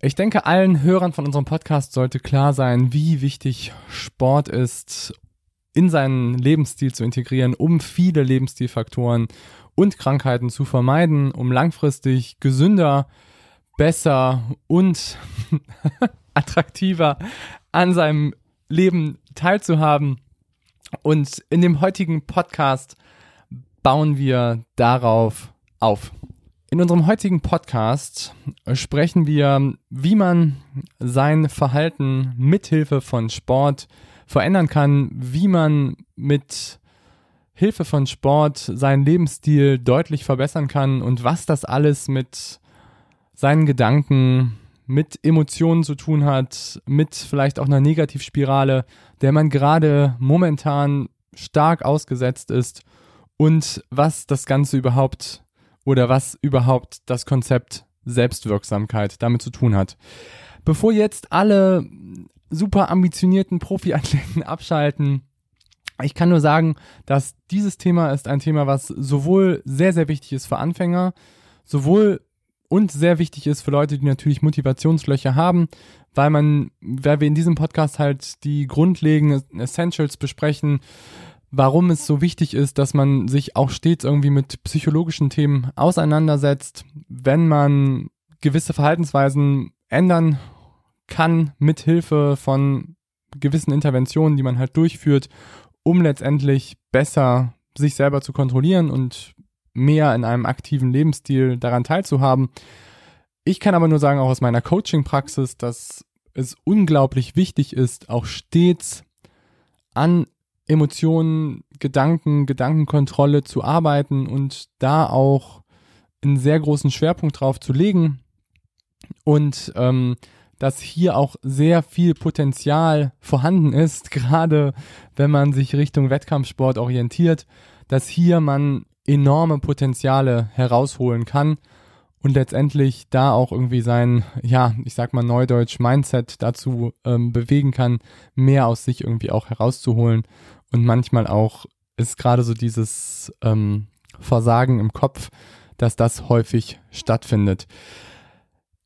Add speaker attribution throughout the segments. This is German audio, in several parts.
Speaker 1: Ich denke, allen Hörern von unserem Podcast sollte klar sein, wie wichtig Sport ist, in seinen Lebensstil zu integrieren, um viele Lebensstilfaktoren und Krankheiten zu vermeiden, um langfristig gesünder, besser und attraktiver an seinem Leben teilzuhaben. Und in dem heutigen Podcast bauen wir darauf auf. In unserem heutigen Podcast sprechen wir, wie man sein Verhalten mithilfe von Sport verändern kann, wie man mit Hilfe von Sport seinen Lebensstil deutlich verbessern kann und was das alles mit seinen Gedanken, mit Emotionen zu tun hat, mit vielleicht auch einer Negativspirale, der man gerade momentan stark ausgesetzt ist und was das Ganze überhaupt oder was überhaupt das Konzept Selbstwirksamkeit damit zu tun hat. Bevor jetzt alle super ambitionierten Profiathleten abschalten, ich kann nur sagen, dass dieses Thema ist ein Thema, was sowohl sehr, sehr wichtig ist für Anfänger, sowohl und sehr wichtig ist für Leute, die natürlich Motivationslöcher haben, weil man, weil wir in diesem Podcast halt die grundlegenden Essentials besprechen, warum es so wichtig ist, dass man sich auch stets irgendwie mit psychologischen Themen auseinandersetzt, wenn man gewisse Verhaltensweisen ändern kann mit Hilfe von gewissen Interventionen, die man halt durchführt, um letztendlich besser sich selber zu kontrollieren und mehr in einem aktiven Lebensstil daran teilzuhaben. Ich kann aber nur sagen, auch aus meiner Coaching-Praxis, dass es unglaublich wichtig ist, auch stets an Emotionen, Gedanken, Gedankenkontrolle zu arbeiten und da auch einen sehr großen Schwerpunkt drauf zu legen und ähm, dass hier auch sehr viel Potenzial vorhanden ist, gerade wenn man sich Richtung Wettkampfsport orientiert, dass hier man enorme Potenziale herausholen kann und letztendlich da auch irgendwie sein, ja, ich sag mal Neudeutsch Mindset dazu ähm, bewegen kann, mehr aus sich irgendwie auch herauszuholen und manchmal auch ist gerade so dieses ähm, Versagen im Kopf, dass das häufig stattfindet.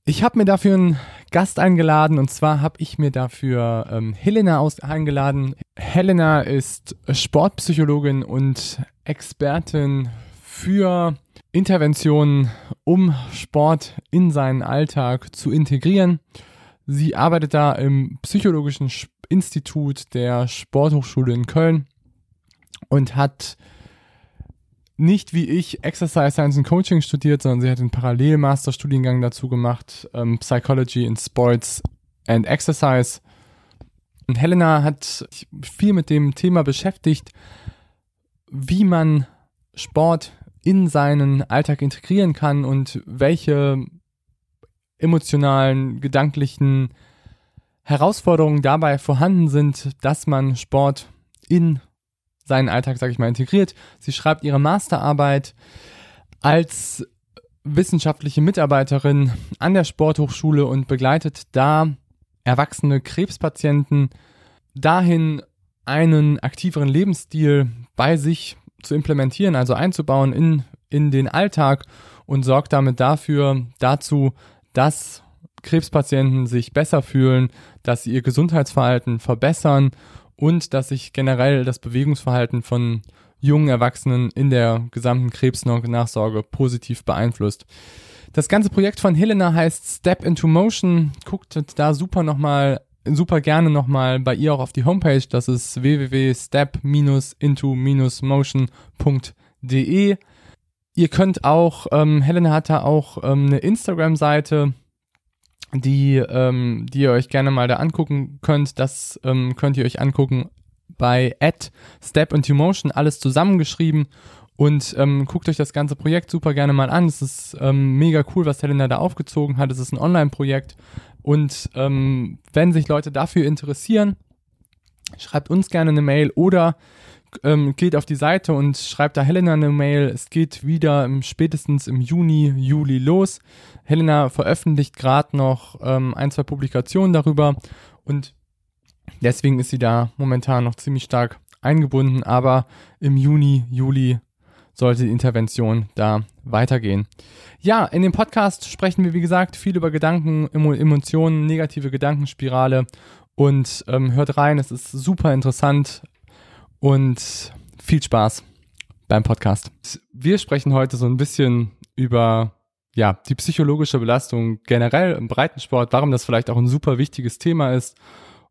Speaker 1: Ich habe mir dafür einen Gast eingeladen und zwar habe ich mir dafür ähm, Helena aus eingeladen. Helena ist Sportpsychologin und Expertin für Interventionen, um Sport in seinen Alltag zu integrieren. Sie arbeitet da im Psychologischen Institut der Sporthochschule in Köln und hat nicht wie ich Exercise Science and Coaching studiert, sondern sie hat einen Parallel-Masterstudiengang dazu gemacht, ähm, Psychology in Sports and Exercise. Und Helena hat sich viel mit dem Thema beschäftigt, wie man Sport in seinen Alltag integrieren kann und welche emotionalen, gedanklichen Herausforderungen dabei vorhanden sind, dass man Sport in seinen Alltag, sage ich mal, integriert. Sie schreibt ihre Masterarbeit als wissenschaftliche Mitarbeiterin an der Sporthochschule und begleitet da erwachsene Krebspatienten dahin, einen aktiveren Lebensstil bei sich zu implementieren, also einzubauen in, in den Alltag und sorgt damit dafür, dazu, dass Krebspatienten sich besser fühlen, dass sie ihr Gesundheitsverhalten verbessern und dass sich generell das Bewegungsverhalten von jungen Erwachsenen in der gesamten Krebsnachsorge positiv beeinflusst. Das ganze Projekt von Helena heißt Step into Motion. Guckt da super nochmal, super gerne nochmal bei ihr auch auf die Homepage. Das ist www.step-into-motion.de. Ihr könnt auch, ähm, Helena hat da auch ähm, eine Instagram-Seite, die, ähm, die ihr euch gerne mal da angucken könnt. Das ähm, könnt ihr euch angucken bei at Step into Motion, alles zusammengeschrieben. Und ähm, guckt euch das ganze Projekt super gerne mal an. Es ist ähm, mega cool, was Helena da aufgezogen hat. Es ist ein Online-Projekt, Und ähm, wenn sich Leute dafür interessieren, schreibt uns gerne eine Mail oder ähm, geht auf die Seite und schreibt da Helena eine Mail. Es geht wieder im, spätestens im Juni, Juli los. Helena veröffentlicht gerade noch ähm, ein, zwei Publikationen darüber und deswegen ist sie da momentan noch ziemlich stark eingebunden, aber im Juni, Juli sollte die Intervention da weitergehen. Ja, in dem Podcast sprechen wir, wie gesagt, viel über Gedanken, Emotionen, negative Gedankenspirale und ähm, hört rein, es ist super interessant und viel Spaß beim Podcast. Wir sprechen heute so ein bisschen über ja, die psychologische Belastung generell im Breitensport, warum das vielleicht auch ein super wichtiges Thema ist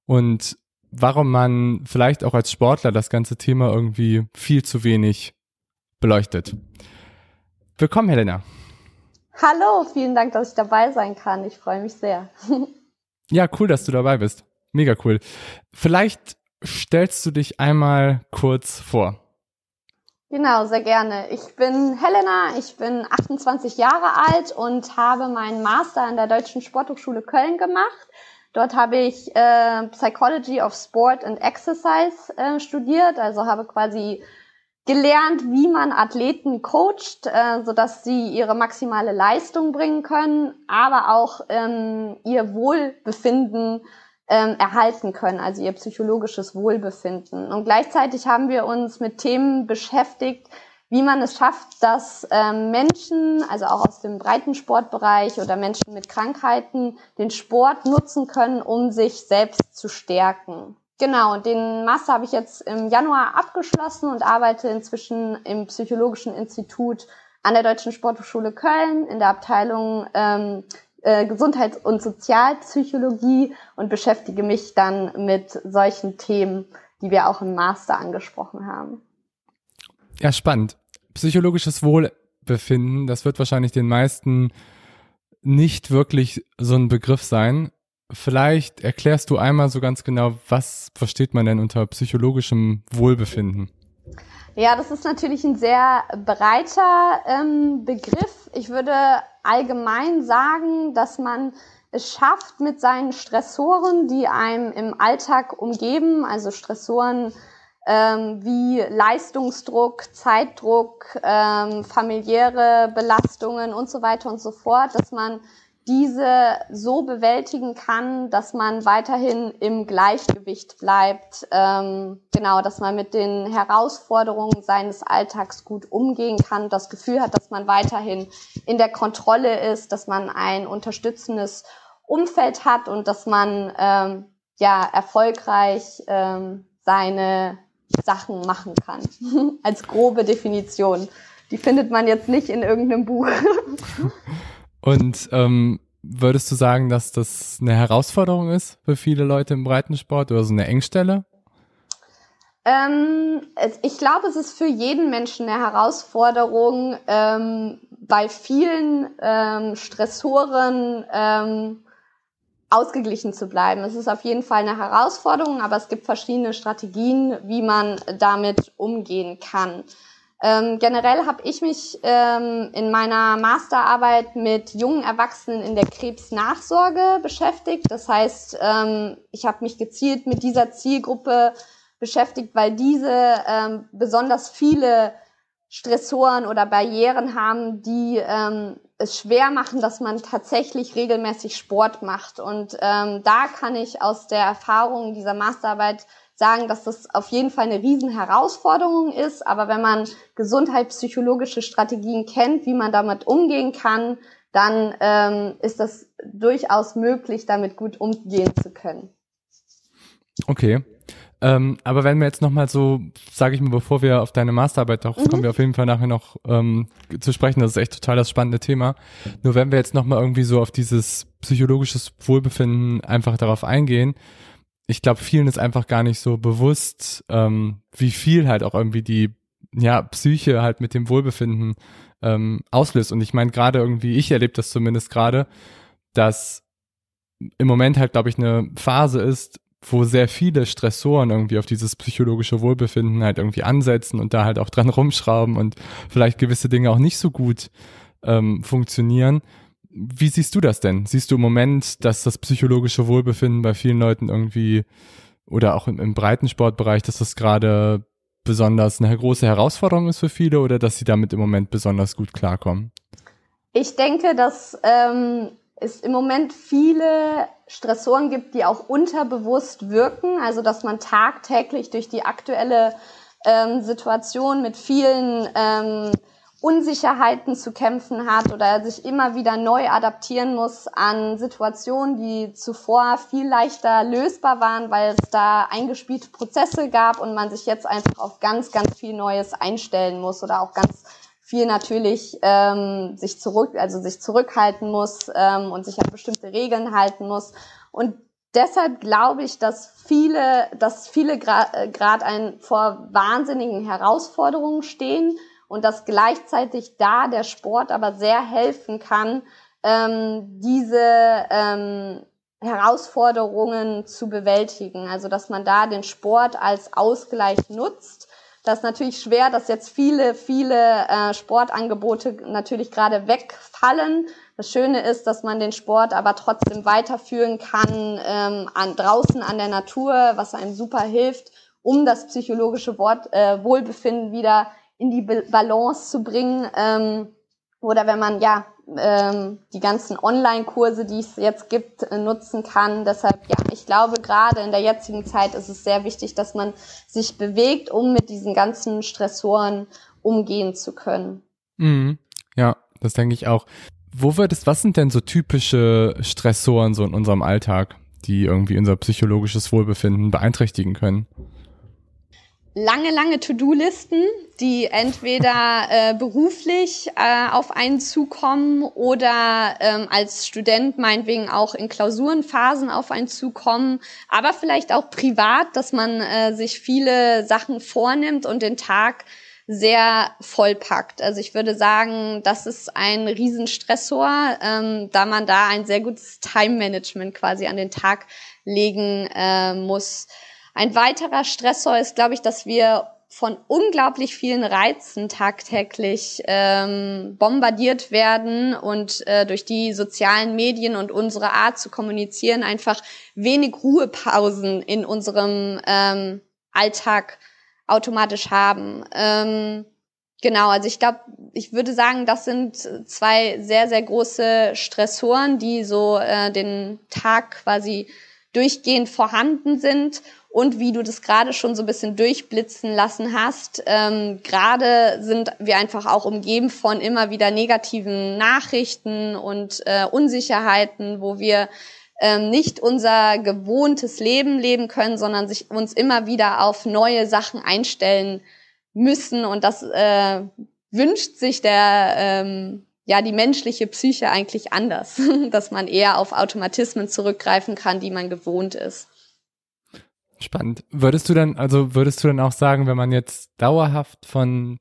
Speaker 1: und warum man vielleicht auch als Sportler das ganze Thema irgendwie viel zu wenig beleuchtet. Willkommen, Helena.
Speaker 2: Hallo, vielen Dank, dass ich dabei sein kann. Ich freue mich sehr.
Speaker 1: ja, cool, dass du dabei bist. Mega cool. Vielleicht stellst du dich einmal kurz vor.
Speaker 2: Genau, sehr gerne. Ich bin Helena, ich bin 28 Jahre alt und habe meinen Master an der Deutschen Sporthochschule Köln gemacht. Dort habe ich äh, Psychology of Sport and Exercise äh, studiert, also habe quasi gelernt, wie man Athleten coacht, äh, sodass sie ihre maximale Leistung bringen können, aber auch ähm, ihr Wohlbefinden ähm, erhalten können, also ihr psychologisches Wohlbefinden. Und gleichzeitig haben wir uns mit Themen beschäftigt, wie man es schafft, dass ähm, Menschen, also auch aus dem Breitensportbereich oder Menschen mit Krankheiten, den Sport nutzen können, um sich selbst zu stärken. Genau, den Master habe ich jetzt im Januar abgeschlossen und arbeite inzwischen im Psychologischen Institut an der Deutschen Sporthochschule Köln in der Abteilung ähm, äh, Gesundheits- und Sozialpsychologie und beschäftige mich dann mit solchen Themen, die wir auch im Master angesprochen haben.
Speaker 1: Ja, spannend. Psychologisches Wohlbefinden, das wird wahrscheinlich den meisten nicht wirklich so ein Begriff sein. Vielleicht erklärst du einmal so ganz genau, was versteht man denn unter psychologischem Wohlbefinden?
Speaker 2: Ja, das ist natürlich ein sehr breiter ähm, Begriff. Ich würde allgemein sagen, dass man es schafft, mit seinen Stressoren, die einem im Alltag umgeben, also Stressoren ähm, wie Leistungsdruck, Zeitdruck, ähm, familiäre Belastungen und so weiter und so fort, dass man diese so bewältigen kann, dass man weiterhin im Gleichgewicht bleibt. Ähm, genau, dass man mit den Herausforderungen seines Alltags gut umgehen kann, das Gefühl hat, dass man weiterhin in der Kontrolle ist, dass man ein unterstützendes Umfeld hat und dass man ähm, ja erfolgreich ähm, seine Sachen machen kann. Als grobe Definition. Die findet man jetzt nicht in irgendeinem Buch.
Speaker 1: Und ähm, würdest du sagen, dass das eine Herausforderung ist für viele Leute im Breitensport oder so eine Engstelle?
Speaker 2: Ähm, ich glaube, es ist für jeden Menschen eine Herausforderung, ähm, bei vielen ähm, Stressoren ähm, ausgeglichen zu bleiben. Es ist auf jeden Fall eine Herausforderung, aber es gibt verschiedene Strategien, wie man damit umgehen kann. Ähm, generell habe ich mich ähm, in meiner Masterarbeit mit jungen Erwachsenen in der Krebsnachsorge beschäftigt. Das heißt, ähm, ich habe mich gezielt mit dieser Zielgruppe beschäftigt, weil diese ähm, besonders viele Stressoren oder Barrieren haben, die ähm, es schwer machen, dass man tatsächlich regelmäßig Sport macht. Und ähm, da kann ich aus der Erfahrung dieser Masterarbeit sagen, dass das auf jeden Fall eine Riesenherausforderung ist. Aber wenn man gesundheitspsychologische Strategien kennt, wie man damit umgehen kann, dann ähm, ist das durchaus möglich, damit gut umgehen zu können.
Speaker 1: Okay. Ähm, aber wenn wir jetzt nochmal so, sage ich mal, bevor wir auf deine Masterarbeit, darauf mhm. kommen wir auf jeden Fall nachher noch ähm, zu sprechen, das ist echt total das spannende Thema. Nur wenn wir jetzt nochmal irgendwie so auf dieses psychologisches Wohlbefinden einfach darauf eingehen, ich glaube, vielen ist einfach gar nicht so bewusst, ähm, wie viel halt auch irgendwie die ja, Psyche halt mit dem Wohlbefinden ähm, auslöst. Und ich meine, gerade irgendwie, ich erlebe das zumindest gerade, dass im Moment halt, glaube ich, eine Phase ist, wo sehr viele Stressoren irgendwie auf dieses psychologische Wohlbefinden halt irgendwie ansetzen und da halt auch dran rumschrauben und vielleicht gewisse Dinge auch nicht so gut ähm, funktionieren, wie siehst du das denn? Siehst du im Moment, dass das psychologische Wohlbefinden bei vielen Leuten irgendwie oder auch im, im Breitensportbereich, dass das gerade besonders eine große Herausforderung ist für viele oder dass sie damit im Moment besonders gut klarkommen?
Speaker 2: Ich denke, dass ähm, es im Moment viele Stressoren gibt, die auch unterbewusst wirken. Also dass man tagtäglich durch die aktuelle ähm, Situation mit vielen ähm, Unsicherheiten zu kämpfen hat oder sich immer wieder neu adaptieren muss an Situationen, die zuvor viel leichter lösbar waren, weil es da eingespielte Prozesse gab und man sich jetzt einfach auf ganz, ganz viel Neues einstellen muss oder auch ganz viel natürlich ähm, sich zurück, also sich zurückhalten muss ähm, und sich an bestimmte Regeln halten muss. Und deshalb glaube ich, dass viele, dass viele gerade gra ein, vor wahnsinnigen Herausforderungen stehen und dass gleichzeitig da der Sport aber sehr helfen kann, ähm, diese ähm, Herausforderungen zu bewältigen. Also dass man da den Sport als Ausgleich nutzt. Das ist natürlich schwer, dass jetzt viele, viele äh, Sportangebote natürlich gerade wegfallen. Das Schöne ist, dass man den Sport aber trotzdem weiterführen kann, ähm, an, draußen an der Natur, was einem super hilft, um das psychologische Wort, äh, Wohlbefinden wieder in die Balance zu bringen. Ähm, oder wenn man ja ähm, die ganzen Online-Kurse, die es jetzt gibt, äh, nutzen kann. Deshalb, ja, ich glaube, gerade in der jetzigen Zeit ist es sehr wichtig, dass man sich bewegt, um mit diesen ganzen Stressoren umgehen zu können.
Speaker 1: Mhm. Ja, das denke ich auch. Wo wird es, was sind denn so typische Stressoren so in unserem Alltag, die irgendwie unser psychologisches Wohlbefinden beeinträchtigen können?
Speaker 2: Lange, lange To-Do-Listen, die entweder äh, beruflich äh, auf einen zukommen oder ähm, als Student meinetwegen auch in Klausurenphasen auf einen zukommen, aber vielleicht auch privat, dass man äh, sich viele Sachen vornimmt und den Tag sehr vollpackt. Also ich würde sagen, das ist ein Riesenstressor, ähm, da man da ein sehr gutes Time-Management quasi an den Tag legen äh, muss. Ein weiterer Stressor ist, glaube ich, dass wir von unglaublich vielen Reizen tagtäglich ähm, bombardiert werden und äh, durch die sozialen Medien und unsere Art zu kommunizieren einfach wenig Ruhepausen in unserem ähm, Alltag automatisch haben. Ähm, genau, also ich glaube, ich würde sagen, das sind zwei sehr, sehr große Stressoren, die so äh, den Tag quasi durchgehend vorhanden sind und wie du das gerade schon so ein bisschen durchblitzen lassen hast. Ähm, gerade sind wir einfach auch umgeben von immer wieder negativen Nachrichten und äh, Unsicherheiten, wo wir ähm, nicht unser gewohntes Leben leben können, sondern sich uns immer wieder auf neue Sachen einstellen müssen. Und das äh, wünscht sich der ähm, ja die menschliche Psyche eigentlich anders, dass man eher auf Automatismen zurückgreifen kann, die man gewohnt ist.
Speaker 1: Spannend. Würdest du dann, also würdest du dann auch sagen, wenn man jetzt dauerhaft von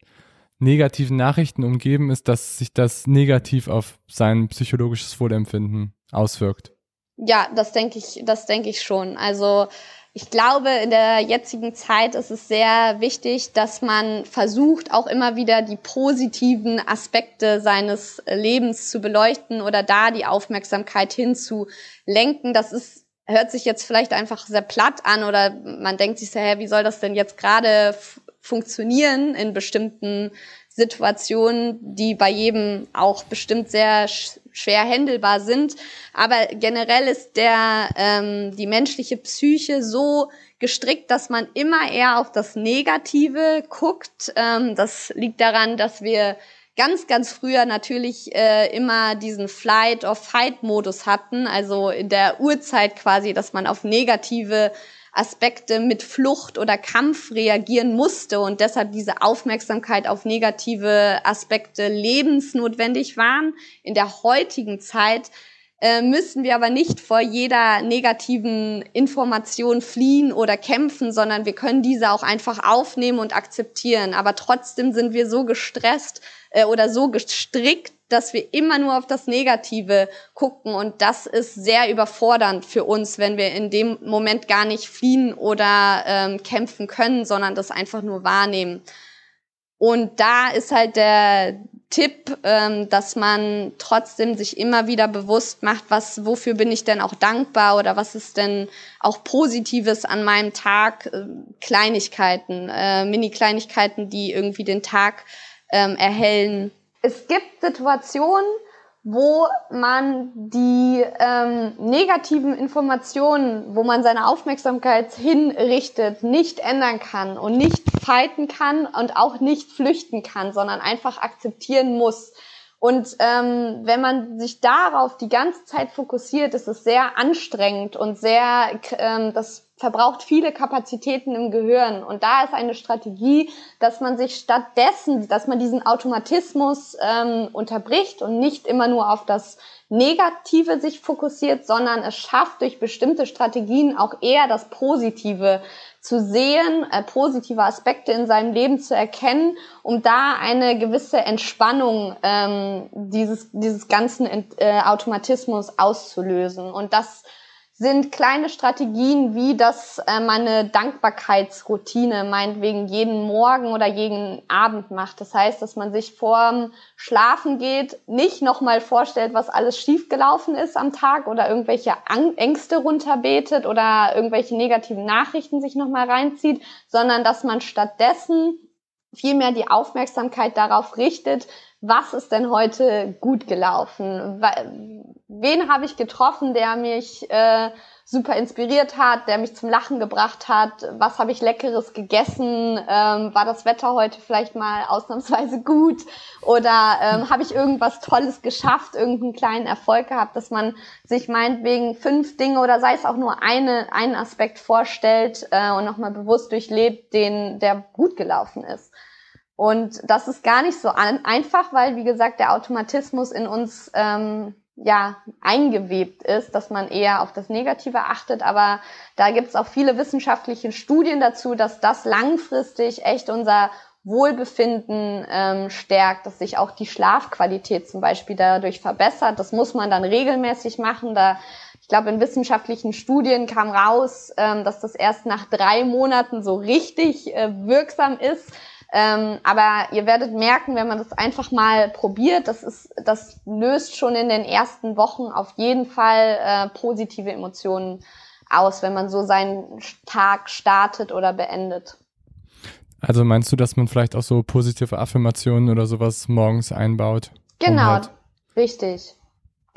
Speaker 1: negativen Nachrichten umgeben ist, dass sich das negativ auf sein psychologisches Wohlempfinden auswirkt?
Speaker 2: Ja, das denke ich, das denke ich schon. Also ich glaube, in der jetzigen Zeit ist es sehr wichtig, dass man versucht, auch immer wieder die positiven Aspekte seines Lebens zu beleuchten oder da die Aufmerksamkeit hinzulenken. Das ist hört sich jetzt vielleicht einfach sehr platt an oder man denkt sich so, hä, wie soll das denn jetzt gerade funktionieren in bestimmten Situationen, die bei jedem auch bestimmt sehr schwer händelbar sind. Aber generell ist der ähm, die menschliche Psyche so gestrickt, dass man immer eher auf das Negative guckt. Ähm, das liegt daran, dass wir ganz, ganz früher natürlich äh, immer diesen Flight- or Fight-Modus hatten, also in der Urzeit quasi, dass man auf negative Aspekte mit Flucht oder Kampf reagieren musste und deshalb diese Aufmerksamkeit auf negative Aspekte lebensnotwendig waren. In der heutigen Zeit äh, müssen wir aber nicht vor jeder negativen Information fliehen oder kämpfen, sondern wir können diese auch einfach aufnehmen und akzeptieren. Aber trotzdem sind wir so gestresst, äh, oder so gestrickt, dass wir immer nur auf das Negative gucken. Und das ist sehr überfordernd für uns, wenn wir in dem Moment gar nicht fliehen oder ähm, kämpfen können, sondern das einfach nur wahrnehmen. Und da ist halt der, Tipp, ähm, dass man trotzdem sich immer wieder bewusst macht, was, wofür bin ich denn auch dankbar oder was ist denn auch Positives an meinem Tag, äh, Kleinigkeiten, äh, Mini-Kleinigkeiten, die irgendwie den Tag ähm, erhellen. Es gibt Situationen, wo man die ähm, negativen Informationen, wo man seine Aufmerksamkeit hinrichtet, nicht ändern kann und nicht fighten kann und auch nicht flüchten kann, sondern einfach akzeptieren muss. Und ähm, wenn man sich darauf die ganze Zeit fokussiert, ist es sehr anstrengend und sehr, ähm, das verbraucht viele Kapazitäten im Gehirn. Und da ist eine Strategie, dass man sich stattdessen, dass man diesen Automatismus ähm, unterbricht und nicht immer nur auf das Negative sich fokussiert, sondern es schafft durch bestimmte Strategien auch eher das Positive zu sehen, äh, positive Aspekte in seinem Leben zu erkennen, um da eine gewisse Entspannung ähm, dieses, dieses ganzen äh, Automatismus auszulösen. Und das sind kleine Strategien, wie das äh, meine Dankbarkeitsroutine meinetwegen jeden Morgen oder jeden Abend macht. Das heißt, dass man sich vorm Schlafen geht, nicht nochmal vorstellt, was alles schiefgelaufen ist am Tag oder irgendwelche Ängste runterbetet oder irgendwelche negativen Nachrichten sich nochmal reinzieht, sondern dass man stattdessen vielmehr die Aufmerksamkeit darauf richtet, was ist denn heute gut gelaufen? Wen habe ich getroffen, der mich äh, super inspiriert hat, der mich zum Lachen gebracht hat? Was habe ich leckeres gegessen? Ähm, war das Wetter heute vielleicht mal ausnahmsweise gut? Oder ähm, habe ich irgendwas Tolles geschafft, irgendeinen kleinen Erfolg gehabt, dass man sich meinetwegen fünf Dinge oder sei es auch nur eine, einen Aspekt vorstellt äh, und nochmal bewusst durchlebt, den, der gut gelaufen ist. Und das ist gar nicht so einfach, weil, wie gesagt, der Automatismus in uns ähm, ja eingewebt ist, dass man eher auf das Negative achtet. Aber da gibt es auch viele wissenschaftliche Studien dazu, dass das langfristig echt unser Wohlbefinden ähm, stärkt, dass sich auch die Schlafqualität zum Beispiel dadurch verbessert. Das muss man dann regelmäßig machen. Da ich glaube, in wissenschaftlichen Studien kam raus, ähm, dass das erst nach drei Monaten so richtig äh, wirksam ist. Ähm, aber ihr werdet merken, wenn man das einfach mal probiert, das ist, das löst schon in den ersten Wochen auf jeden Fall äh, positive Emotionen aus, wenn man so seinen Tag startet oder beendet.
Speaker 1: Also meinst du, dass man vielleicht auch so positive Affirmationen oder sowas morgens einbaut?
Speaker 2: Genau, um halt richtig.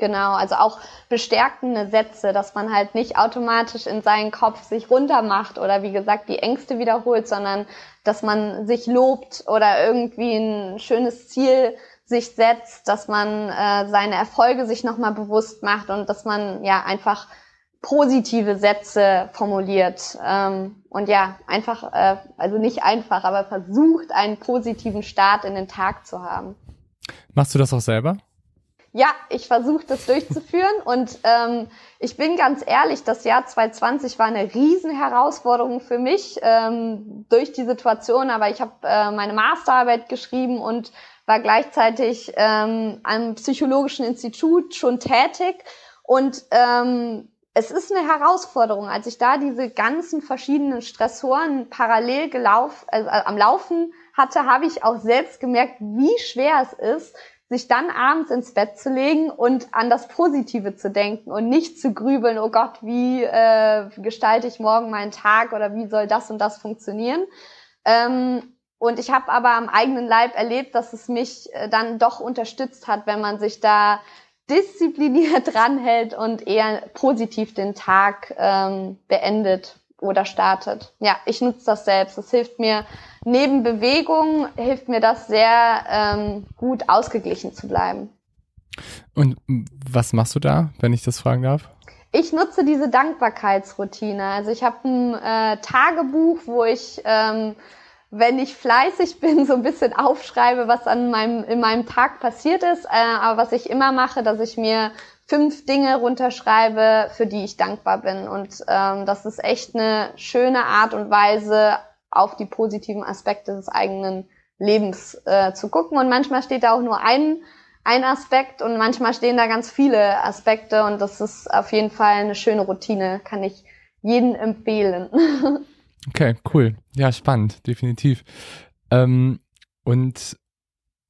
Speaker 2: Genau, also auch bestärkende Sätze, dass man halt nicht automatisch in seinen Kopf sich runtermacht oder wie gesagt die Ängste wiederholt, sondern dass man sich lobt oder irgendwie ein schönes Ziel sich setzt, dass man äh, seine Erfolge sich nochmal bewusst macht und dass man ja einfach positive Sätze formuliert ähm, und ja einfach, äh, also nicht einfach, aber versucht einen positiven Start in den Tag zu haben.
Speaker 1: Machst du das auch selber?
Speaker 2: Ja, ich versuche das durchzuführen und ähm, ich bin ganz ehrlich, das Jahr 2020 war eine Riesenherausforderung für mich ähm, durch die Situation, aber ich habe äh, meine Masterarbeit geschrieben und war gleichzeitig ähm, am Psychologischen Institut schon tätig und ähm, es ist eine Herausforderung, als ich da diese ganzen verschiedenen Stressoren parallel gelauf, also, am Laufen hatte, habe ich auch selbst gemerkt, wie schwer es ist, sich dann abends ins Bett zu legen und an das Positive zu denken und nicht zu grübeln, oh Gott, wie äh, gestalte ich morgen meinen Tag oder wie soll das und das funktionieren. Ähm, und ich habe aber am eigenen Leib erlebt, dass es mich äh, dann doch unterstützt hat, wenn man sich da diszipliniert dranhält und eher positiv den Tag ähm, beendet oder startet. Ja, ich nutze das selbst. Es hilft mir, neben Bewegung hilft mir das sehr ähm, gut ausgeglichen zu bleiben.
Speaker 1: Und was machst du da, wenn ich das fragen darf?
Speaker 2: Ich nutze diese Dankbarkeitsroutine. Also ich habe ein äh, Tagebuch, wo ich, ähm, wenn ich fleißig bin, so ein bisschen aufschreibe, was an meinem, in meinem Tag passiert ist. Äh, aber was ich immer mache, dass ich mir fünf Dinge runterschreibe, für die ich dankbar bin. Und ähm, das ist echt eine schöne Art und Weise, auf die positiven Aspekte des eigenen Lebens äh, zu gucken. Und manchmal steht da auch nur ein, ein Aspekt und manchmal stehen da ganz viele Aspekte. Und das ist auf jeden Fall eine schöne Routine, kann ich jeden empfehlen.
Speaker 1: okay, cool. Ja, spannend, definitiv. Ähm, und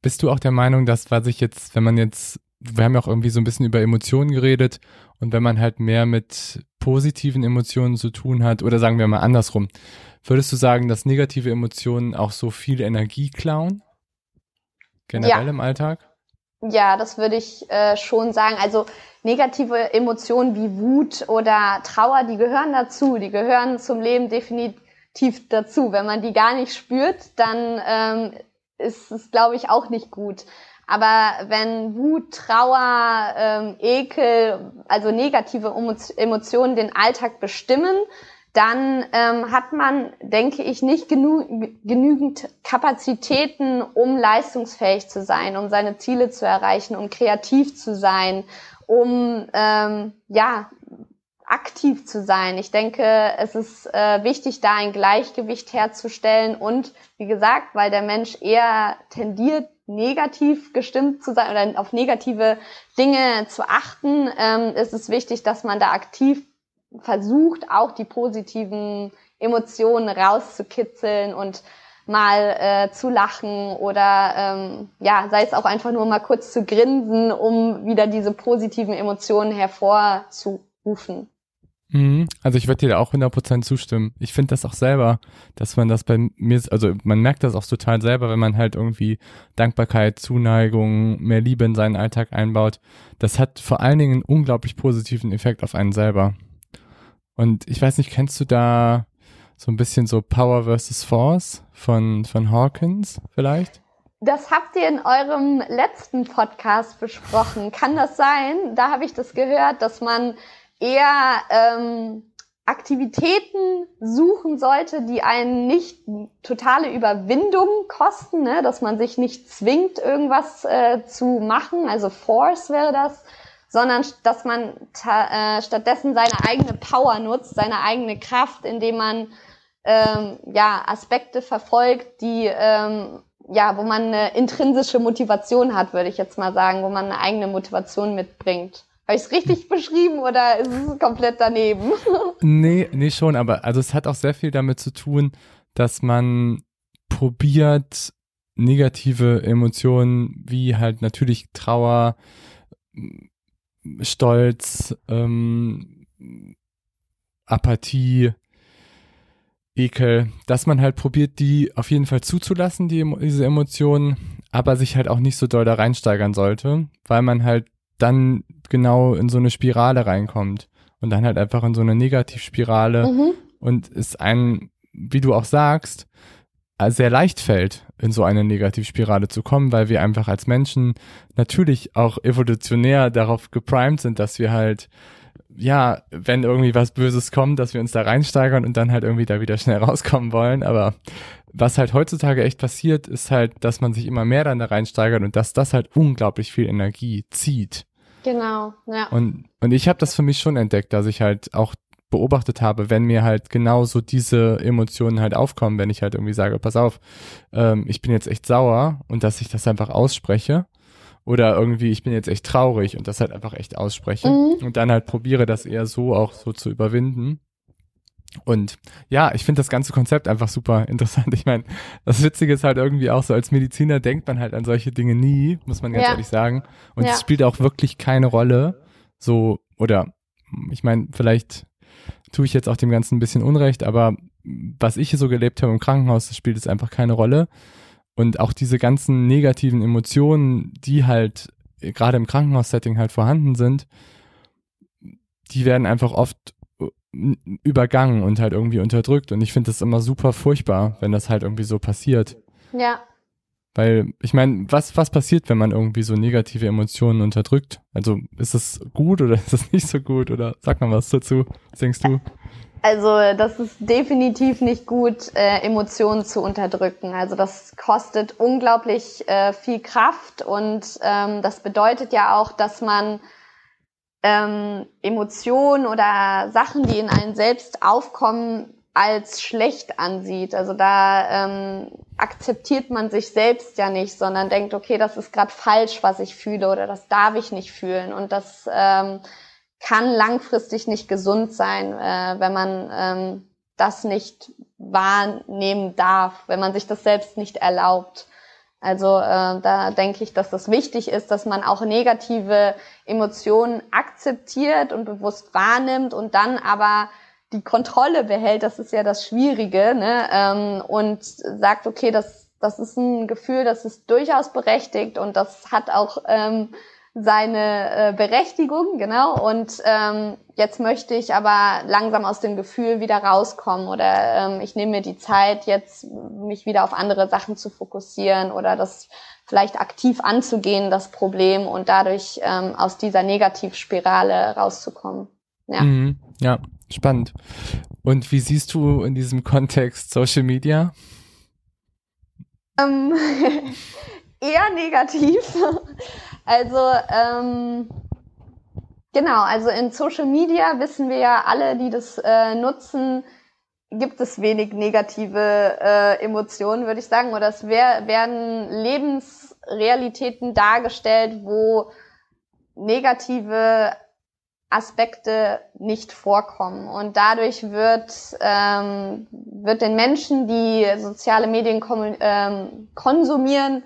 Speaker 1: bist du auch der Meinung, dass was ich jetzt, wenn man jetzt, wir haben ja auch irgendwie so ein bisschen über Emotionen geredet und wenn man halt mehr mit positiven Emotionen zu tun hat, oder sagen wir mal andersrum, würdest du sagen, dass negative Emotionen auch so viel Energie klauen? Generell ja. im Alltag?
Speaker 2: Ja, das würde ich äh, schon sagen. Also negative Emotionen wie Wut oder Trauer, die gehören dazu, die gehören zum Leben definitiv dazu. Wenn man die gar nicht spürt, dann ähm, ist es, glaube ich, auch nicht gut. Aber wenn Wut, Trauer, ähm, Ekel, also negative Emotionen den Alltag bestimmen, dann ähm, hat man, denke ich, nicht genü genügend Kapazitäten, um leistungsfähig zu sein, um seine Ziele zu erreichen, um kreativ zu sein, um ähm, ja aktiv zu sein. Ich denke, es ist äh, wichtig, da ein Gleichgewicht herzustellen und wie gesagt, weil der Mensch eher tendiert, negativ gestimmt zu sein oder auf negative Dinge zu achten, ähm, ist es wichtig, dass man da aktiv versucht, auch die positiven Emotionen rauszukitzeln und mal äh, zu lachen oder ähm, ja, sei es auch einfach nur mal kurz zu grinsen, um wieder diese positiven Emotionen hervorzurufen.
Speaker 1: Mhm. Also ich würde dir da auch 100% zustimmen. Ich finde das auch selber, dass man das bei mir, also man merkt das auch total selber, wenn man halt irgendwie Dankbarkeit, Zuneigung, mehr Liebe in seinen Alltag einbaut. Das hat vor allen Dingen einen unglaublich positiven Effekt auf einen selber. Und ich weiß nicht, kennst du da so ein bisschen so Power versus Force von, von Hawkins vielleicht?
Speaker 2: Das habt ihr in eurem letzten Podcast besprochen. Kann das sein? Da habe ich das gehört, dass man eher ähm, Aktivitäten suchen sollte, die einen nicht totale Überwindung kosten, ne? dass man sich nicht zwingt, irgendwas äh, zu machen. Also Force wäre das sondern dass man äh, stattdessen seine eigene Power nutzt, seine eigene Kraft, indem man ähm, ja Aspekte verfolgt, die ähm, ja, wo man eine intrinsische Motivation hat, würde ich jetzt mal sagen, wo man eine eigene Motivation mitbringt. Habe ich es richtig beschrieben oder ist es komplett daneben?
Speaker 1: nee, nee, schon, aber also es hat auch sehr viel damit zu tun, dass man probiert, negative Emotionen wie halt natürlich Trauer, Stolz, ähm, Apathie, Ekel, dass man halt probiert, die auf jeden Fall zuzulassen, die, diese Emotionen, aber sich halt auch nicht so doll da reinsteigern sollte, weil man halt dann genau in so eine Spirale reinkommt und dann halt einfach in so eine Negativspirale mhm. und es ein, wie du auch sagst, äh, sehr leicht fällt, in so eine Negativspirale zu kommen, weil wir einfach als Menschen natürlich auch evolutionär darauf geprimed sind, dass wir halt, ja, wenn irgendwie was Böses kommt, dass wir uns da reinsteigern und dann halt irgendwie da wieder schnell rauskommen wollen. Aber was halt heutzutage echt passiert, ist halt, dass man sich immer mehr dann da reinsteigert und dass das halt unglaublich viel Energie zieht.
Speaker 2: Genau, ja.
Speaker 1: Und, und ich habe das für mich schon entdeckt, dass ich halt auch beobachtet habe, wenn mir halt genauso diese Emotionen halt aufkommen, wenn ich halt irgendwie sage, pass auf, ähm, ich bin jetzt echt sauer und dass ich das einfach ausspreche oder irgendwie ich bin jetzt echt traurig und das halt einfach echt ausspreche mhm. und dann halt probiere das eher so auch so zu überwinden. Und ja, ich finde das ganze Konzept einfach super interessant. Ich meine, das Witzige ist halt irgendwie auch so, als Mediziner denkt man halt an solche Dinge nie, muss man ganz ja. ehrlich sagen. Und es ja. spielt auch wirklich keine Rolle. So, oder ich meine, vielleicht tue ich jetzt auch dem Ganzen ein bisschen Unrecht, aber was ich hier so gelebt habe im Krankenhaus, das spielt jetzt einfach keine Rolle. Und auch diese ganzen negativen Emotionen, die halt gerade im Krankenhaussetting halt vorhanden sind, die werden einfach oft äh, übergangen und halt irgendwie unterdrückt. Und ich finde das immer super furchtbar, wenn das halt irgendwie so passiert.
Speaker 2: Ja.
Speaker 1: Weil, ich meine, was, was passiert, wenn man irgendwie so negative Emotionen unterdrückt? Also ist das gut oder ist das nicht so gut? Oder sag mal was dazu, was denkst du?
Speaker 2: Also das ist definitiv nicht gut, äh, Emotionen zu unterdrücken. Also das kostet unglaublich äh, viel Kraft und ähm, das bedeutet ja auch, dass man ähm, Emotionen oder Sachen, die in einen selbst aufkommen, als schlecht ansieht. Also da ähm, akzeptiert man sich selbst ja nicht, sondern denkt, okay, das ist gerade falsch, was ich fühle oder das darf ich nicht fühlen. Und das ähm, kann langfristig nicht gesund sein, äh, wenn man ähm, das nicht wahrnehmen darf, wenn man sich das selbst nicht erlaubt. Also äh, da denke ich, dass das wichtig ist, dass man auch negative Emotionen akzeptiert und bewusst wahrnimmt und dann aber die Kontrolle behält, das ist ja das Schwierige, ne? ähm, und sagt, okay, das, das ist ein Gefühl, das ist durchaus berechtigt und das hat auch ähm, seine äh, Berechtigung, genau. Und ähm, jetzt möchte ich aber langsam aus dem Gefühl wieder rauskommen oder ähm, ich nehme mir die Zeit, jetzt mich wieder auf andere Sachen zu fokussieren oder das vielleicht aktiv anzugehen, das Problem und dadurch ähm, aus dieser Negativspirale rauszukommen.
Speaker 1: Ja. Mhm, ja, spannend. Und wie siehst du in diesem Kontext Social Media?
Speaker 2: Ähm, eher negativ. Also, ähm, genau, also in Social Media wissen wir ja alle, die das äh, nutzen, gibt es wenig negative äh, Emotionen, würde ich sagen. Oder es wär, werden Lebensrealitäten dargestellt, wo negative Aspekte nicht vorkommen. Und dadurch wird, ähm, wird den Menschen, die soziale Medien ähm, konsumieren,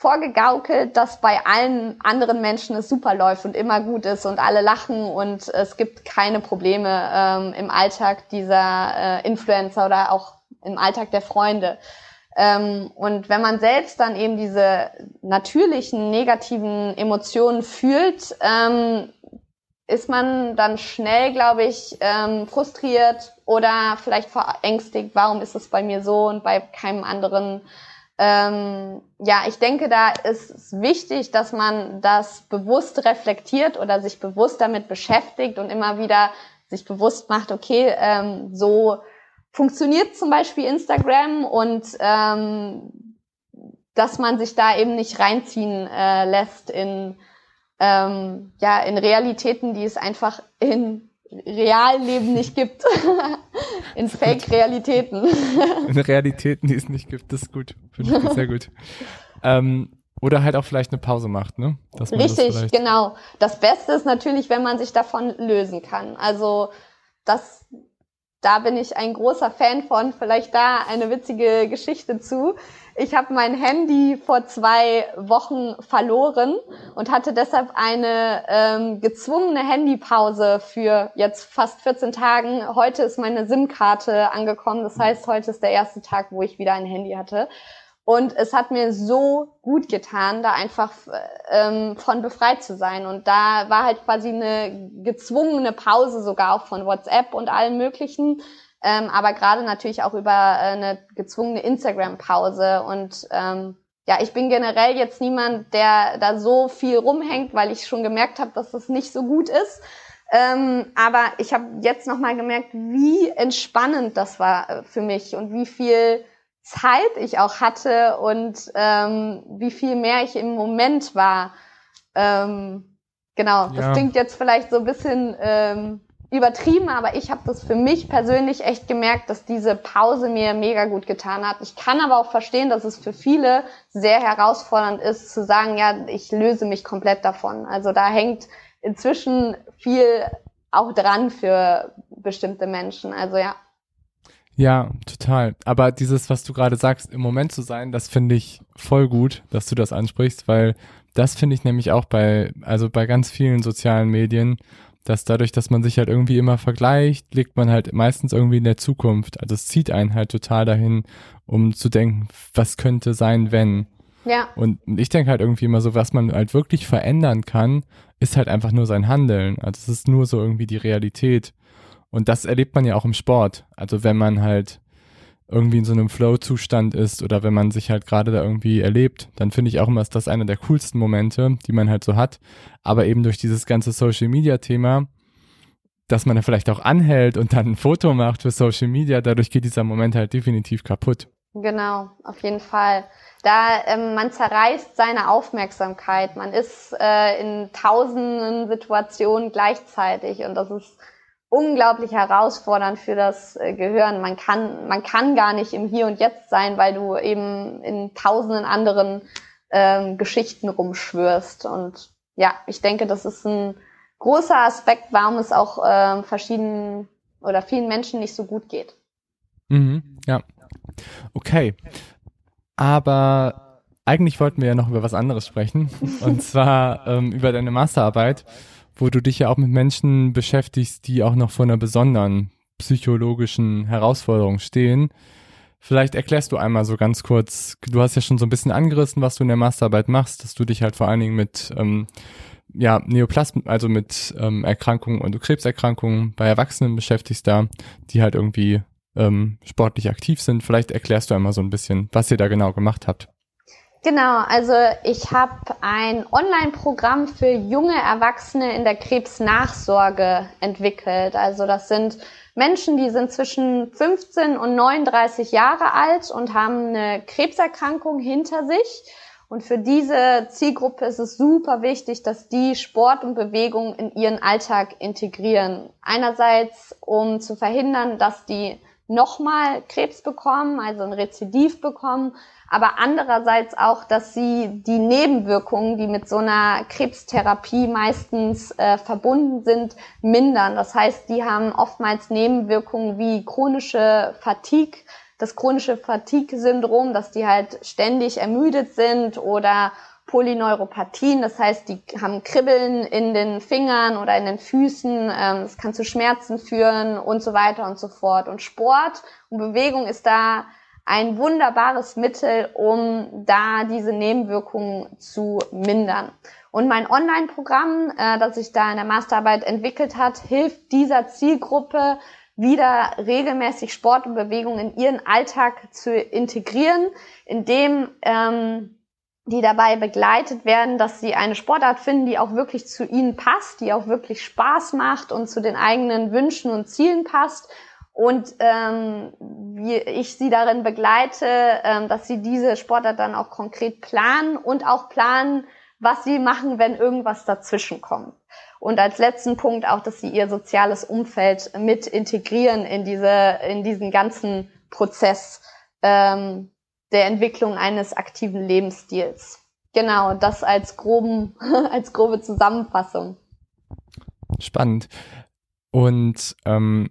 Speaker 2: vorgegaukelt, dass bei allen anderen Menschen es super läuft und immer gut ist und alle lachen und es gibt keine Probleme ähm, im Alltag dieser äh, Influencer oder auch im Alltag der Freunde. Ähm, und wenn man selbst dann eben diese natürlichen negativen Emotionen fühlt, ähm, ist man dann schnell, glaube ich, ähm, frustriert oder vielleicht verängstigt, warum ist es bei mir so und bei keinem anderen ähm, ja, ich denke, da ist es wichtig, dass man das bewusst reflektiert oder sich bewusst damit beschäftigt und immer wieder sich bewusst macht, okay, ähm, so funktioniert zum Beispiel Instagram und ähm, dass man sich da eben nicht reinziehen äh, lässt in ähm, ja in Realitäten, die es einfach in realen Leben nicht gibt. In Fake-Realitäten.
Speaker 1: In Realitäten, die es nicht gibt. Das ist gut. Finde ich sehr gut. Ähm, oder halt auch vielleicht eine Pause macht, ne?
Speaker 2: Richtig, das genau. Das Beste ist natürlich, wenn man sich davon lösen kann. Also das, da bin ich ein großer Fan von. Vielleicht da eine witzige Geschichte zu. Ich habe mein Handy vor zwei Wochen verloren und hatte deshalb eine ähm, gezwungene Handypause für jetzt fast 14 Tagen. Heute ist meine SIM-Karte angekommen. Das heißt, heute ist der erste Tag, wo ich wieder ein Handy hatte. Und es hat mir so gut getan, da einfach ähm, von befreit zu sein. Und da war halt quasi eine gezwungene Pause sogar auch von WhatsApp und allem Möglichen ähm, aber gerade natürlich auch über äh, eine gezwungene Instagram-Pause. Und ähm, ja, ich bin generell jetzt niemand, der da so viel rumhängt, weil ich schon gemerkt habe, dass das nicht so gut ist. Ähm, aber ich habe jetzt nochmal gemerkt, wie entspannend das war äh, für mich und wie viel Zeit ich auch hatte und ähm, wie viel mehr ich im Moment war. Ähm, genau, das ja. klingt jetzt vielleicht so ein bisschen ähm, übertrieben, aber ich habe das für mich persönlich echt gemerkt, dass diese Pause mir mega gut getan hat. Ich kann aber auch verstehen, dass es für viele sehr herausfordernd ist, zu sagen, ja, ich löse mich komplett davon. Also da hängt inzwischen viel auch dran für bestimmte Menschen. Also ja.
Speaker 1: Ja, total. Aber dieses, was du gerade sagst, im Moment zu sein, das finde ich voll gut, dass du das ansprichst, weil das finde ich nämlich auch bei, also bei ganz vielen sozialen Medien dass dadurch, dass man sich halt irgendwie immer vergleicht, liegt man halt meistens irgendwie in der Zukunft. Also es zieht einen halt total dahin, um zu denken, was könnte sein, wenn.
Speaker 2: Ja.
Speaker 1: Und ich denke halt irgendwie immer so, was man halt wirklich verändern kann, ist halt einfach nur sein Handeln. Also es ist nur so irgendwie die Realität. Und das erlebt man ja auch im Sport. Also wenn man halt irgendwie in so einem Flow-Zustand ist oder wenn man sich halt gerade da irgendwie erlebt, dann finde ich auch immer, ist das einer der coolsten Momente, die man halt so hat. Aber eben durch dieses ganze Social-Media-Thema, dass man da vielleicht auch anhält und dann ein Foto macht für Social Media, dadurch geht dieser Moment halt definitiv kaputt.
Speaker 2: Genau, auf jeden Fall. Da ähm, man zerreißt seine Aufmerksamkeit, man ist äh, in tausenden Situationen gleichzeitig und das ist unglaublich herausfordernd für das äh, Gehirn. Man kann, man kann gar nicht im Hier und Jetzt sein, weil du eben in tausenden anderen ähm, Geschichten rumschwörst. Und ja, ich denke, das ist ein großer Aspekt, warum es auch ähm, verschiedenen oder vielen Menschen nicht so gut geht.
Speaker 1: Mhm, ja. Okay. Aber eigentlich wollten wir ja noch über was anderes sprechen. Und zwar ähm, über deine Masterarbeit, wo du dich ja auch mit Menschen beschäftigst, die auch noch vor einer besonderen psychologischen Herausforderung stehen. Vielleicht erklärst du einmal so ganz kurz, du hast ja schon so ein bisschen angerissen, was du in der Masterarbeit machst, dass du dich halt vor allen Dingen mit ähm, ja, Neoplasm, also mit ähm, Erkrankungen und Krebserkrankungen bei Erwachsenen beschäftigst da, die halt irgendwie ähm, sportlich aktiv sind. Vielleicht erklärst du einmal so ein bisschen, was ihr da genau gemacht habt.
Speaker 2: Genau, also ich habe ein Online-Programm für junge Erwachsene in der Krebsnachsorge entwickelt. Also das sind Menschen, die sind zwischen 15 und 39 Jahre alt und haben eine Krebserkrankung hinter sich. Und für diese Zielgruppe ist es super wichtig, dass die Sport und Bewegung in ihren Alltag integrieren. Einerseits, um zu verhindern, dass die nochmal Krebs bekommen, also ein Rezidiv bekommen, aber andererseits auch, dass sie die Nebenwirkungen, die mit so einer Krebstherapie meistens äh, verbunden sind, mindern. Das heißt, die haben oftmals Nebenwirkungen wie chronische Fatigue, das chronische Fatigue-Syndrom, dass die halt ständig ermüdet sind oder Polyneuropathien, das heißt, die haben Kribbeln in den Fingern oder in den Füßen, ähm, es kann zu Schmerzen führen und so weiter und so fort. Und Sport und Bewegung ist da ein wunderbares Mittel, um da diese Nebenwirkungen zu mindern. Und mein Online-Programm, äh, das ich da in der Masterarbeit entwickelt hat, hilft dieser Zielgruppe wieder regelmäßig Sport und Bewegung in ihren Alltag zu integrieren, indem ähm, die dabei begleitet werden, dass sie eine Sportart finden, die auch wirklich zu ihnen passt, die auch wirklich Spaß macht und zu den eigenen Wünschen und Zielen passt. Und ähm, wie ich sie darin begleite, ähm, dass sie diese Sportart dann auch konkret planen und auch planen, was sie machen, wenn irgendwas dazwischen kommt. Und als letzten Punkt auch, dass sie ihr soziales Umfeld mit integrieren in diese, in diesen ganzen Prozess. Ähm, der Entwicklung eines aktiven Lebensstils. Genau, das als groben, als grobe Zusammenfassung.
Speaker 1: Spannend. Und ähm,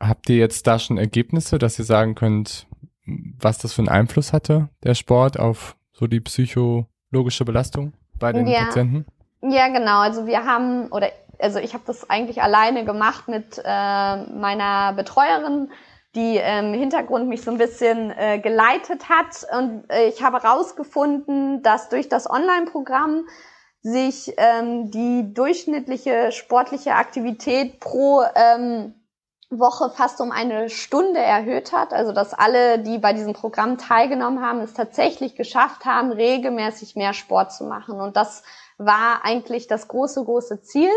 Speaker 1: habt ihr jetzt da schon Ergebnisse, dass ihr sagen könnt, was das für einen Einfluss hatte, der Sport, auf so die psychologische Belastung bei den
Speaker 2: ja.
Speaker 1: Patienten?
Speaker 2: Ja, genau. Also wir haben, oder also ich habe das eigentlich alleine gemacht mit äh, meiner Betreuerin die im Hintergrund mich so ein bisschen äh, geleitet hat. Und äh, ich habe herausgefunden, dass durch das Online-Programm sich ähm, die durchschnittliche sportliche Aktivität pro ähm, Woche fast um eine Stunde erhöht hat. Also dass alle, die bei diesem Programm teilgenommen haben, es tatsächlich geschafft haben, regelmäßig mehr Sport zu machen. Und das war eigentlich das große, große Ziel.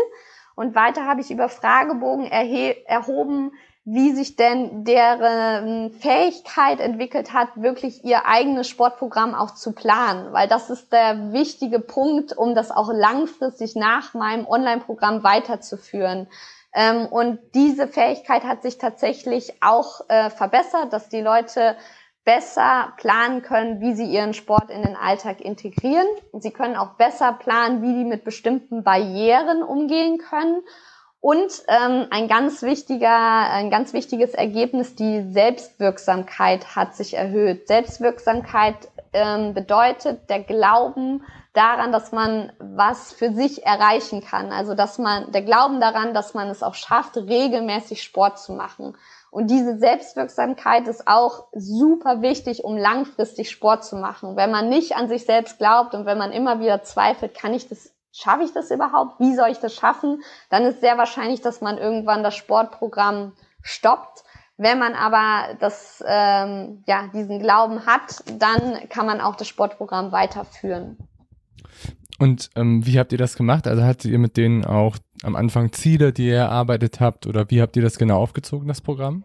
Speaker 2: Und weiter habe ich über Fragebogen erhoben, wie sich denn deren Fähigkeit entwickelt hat, wirklich ihr eigenes Sportprogramm auch zu planen, weil das ist der wichtige Punkt, um das auch langfristig nach meinem Online-Programm weiterzuführen. Ähm, und diese Fähigkeit hat sich tatsächlich auch äh, verbessert, dass die Leute besser planen können, wie sie ihren Sport in den Alltag integrieren. Sie können auch besser planen, wie die mit bestimmten Barrieren umgehen können. Und ähm, ein ganz wichtiger, ein ganz wichtiges Ergebnis, die Selbstwirksamkeit hat sich erhöht. Selbstwirksamkeit ähm, bedeutet der Glauben daran, dass man was für sich erreichen kann. Also dass man der Glauben daran, dass man es auch schafft, regelmäßig Sport zu machen. Und diese Selbstwirksamkeit ist auch super wichtig, um langfristig Sport zu machen. Wenn man nicht an sich selbst glaubt und wenn man immer wieder zweifelt, kann ich das schaffe ich das überhaupt? Wie soll ich das schaffen? Dann ist sehr wahrscheinlich, dass man irgendwann das Sportprogramm stoppt. Wenn man aber das, ähm, ja, diesen Glauben hat, dann kann man auch das Sportprogramm weiterführen.
Speaker 1: Und ähm, wie habt ihr das gemacht? Also hattet ihr mit denen auch am Anfang Ziele, die ihr erarbeitet habt, oder wie habt ihr das genau aufgezogen, das Programm?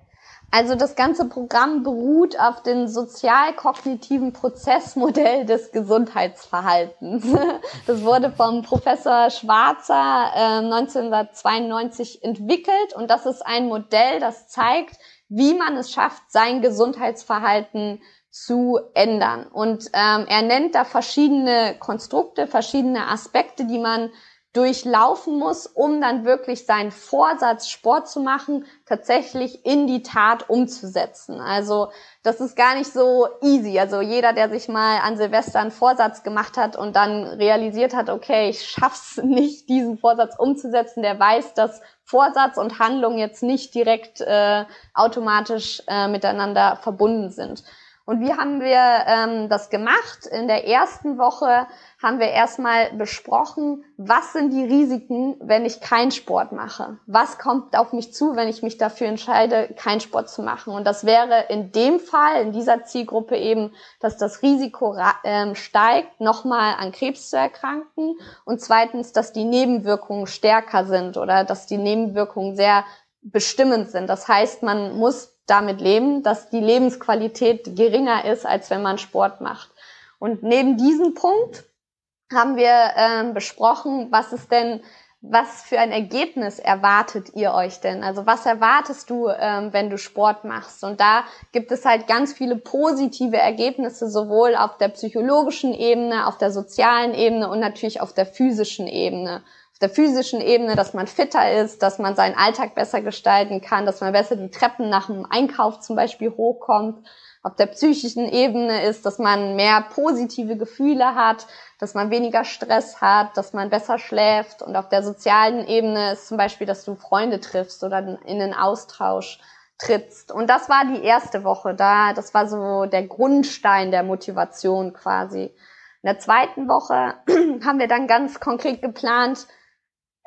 Speaker 2: Also das ganze Programm beruht auf dem sozial-kognitiven Prozessmodell des Gesundheitsverhaltens. Das wurde vom Professor Schwarzer äh, 1992 entwickelt und das ist ein Modell, das zeigt, wie man es schafft, sein Gesundheitsverhalten zu ändern. Und ähm, er nennt da verschiedene Konstrukte, verschiedene Aspekte, die man durchlaufen muss, um dann wirklich seinen Vorsatz, Sport zu machen, tatsächlich in die Tat umzusetzen. Also das ist gar nicht so easy. Also jeder, der sich mal an Silvester einen Vorsatz gemacht hat und dann realisiert hat, okay, ich schaff's nicht, diesen Vorsatz umzusetzen, der weiß, dass Vorsatz und Handlung jetzt nicht direkt äh, automatisch äh, miteinander verbunden sind. Und wie haben wir ähm, das gemacht? In der ersten Woche haben wir erstmal besprochen, was sind die Risiken, wenn ich keinen Sport mache? Was kommt auf mich zu, wenn ich mich dafür entscheide, keinen Sport zu machen? Und das wäre in dem Fall, in dieser Zielgruppe eben, dass das Risiko ähm, steigt, nochmal an Krebs zu erkranken. Und zweitens, dass die Nebenwirkungen stärker sind oder dass die Nebenwirkungen sehr bestimmend sind. Das heißt, man muss damit leben, dass die Lebensqualität geringer ist, als wenn man Sport macht. Und neben diesem Punkt haben wir ähm, besprochen, was ist denn, was für ein Ergebnis erwartet ihr euch denn? Also was erwartest du, ähm, wenn du Sport machst? Und da gibt es halt ganz viele positive Ergebnisse, sowohl auf der psychologischen Ebene, auf der sozialen Ebene und natürlich auf der physischen Ebene der physischen Ebene, dass man fitter ist, dass man seinen Alltag besser gestalten kann, dass man besser die Treppen nach dem Einkauf zum Beispiel hochkommt. Auf der psychischen Ebene ist, dass man mehr positive Gefühle hat, dass man weniger Stress hat, dass man besser schläft. Und auf der sozialen Ebene ist zum Beispiel, dass du Freunde triffst oder in den Austausch trittst. Und das war die erste Woche da. Das war so der Grundstein der Motivation quasi. In der zweiten Woche haben wir dann ganz konkret geplant,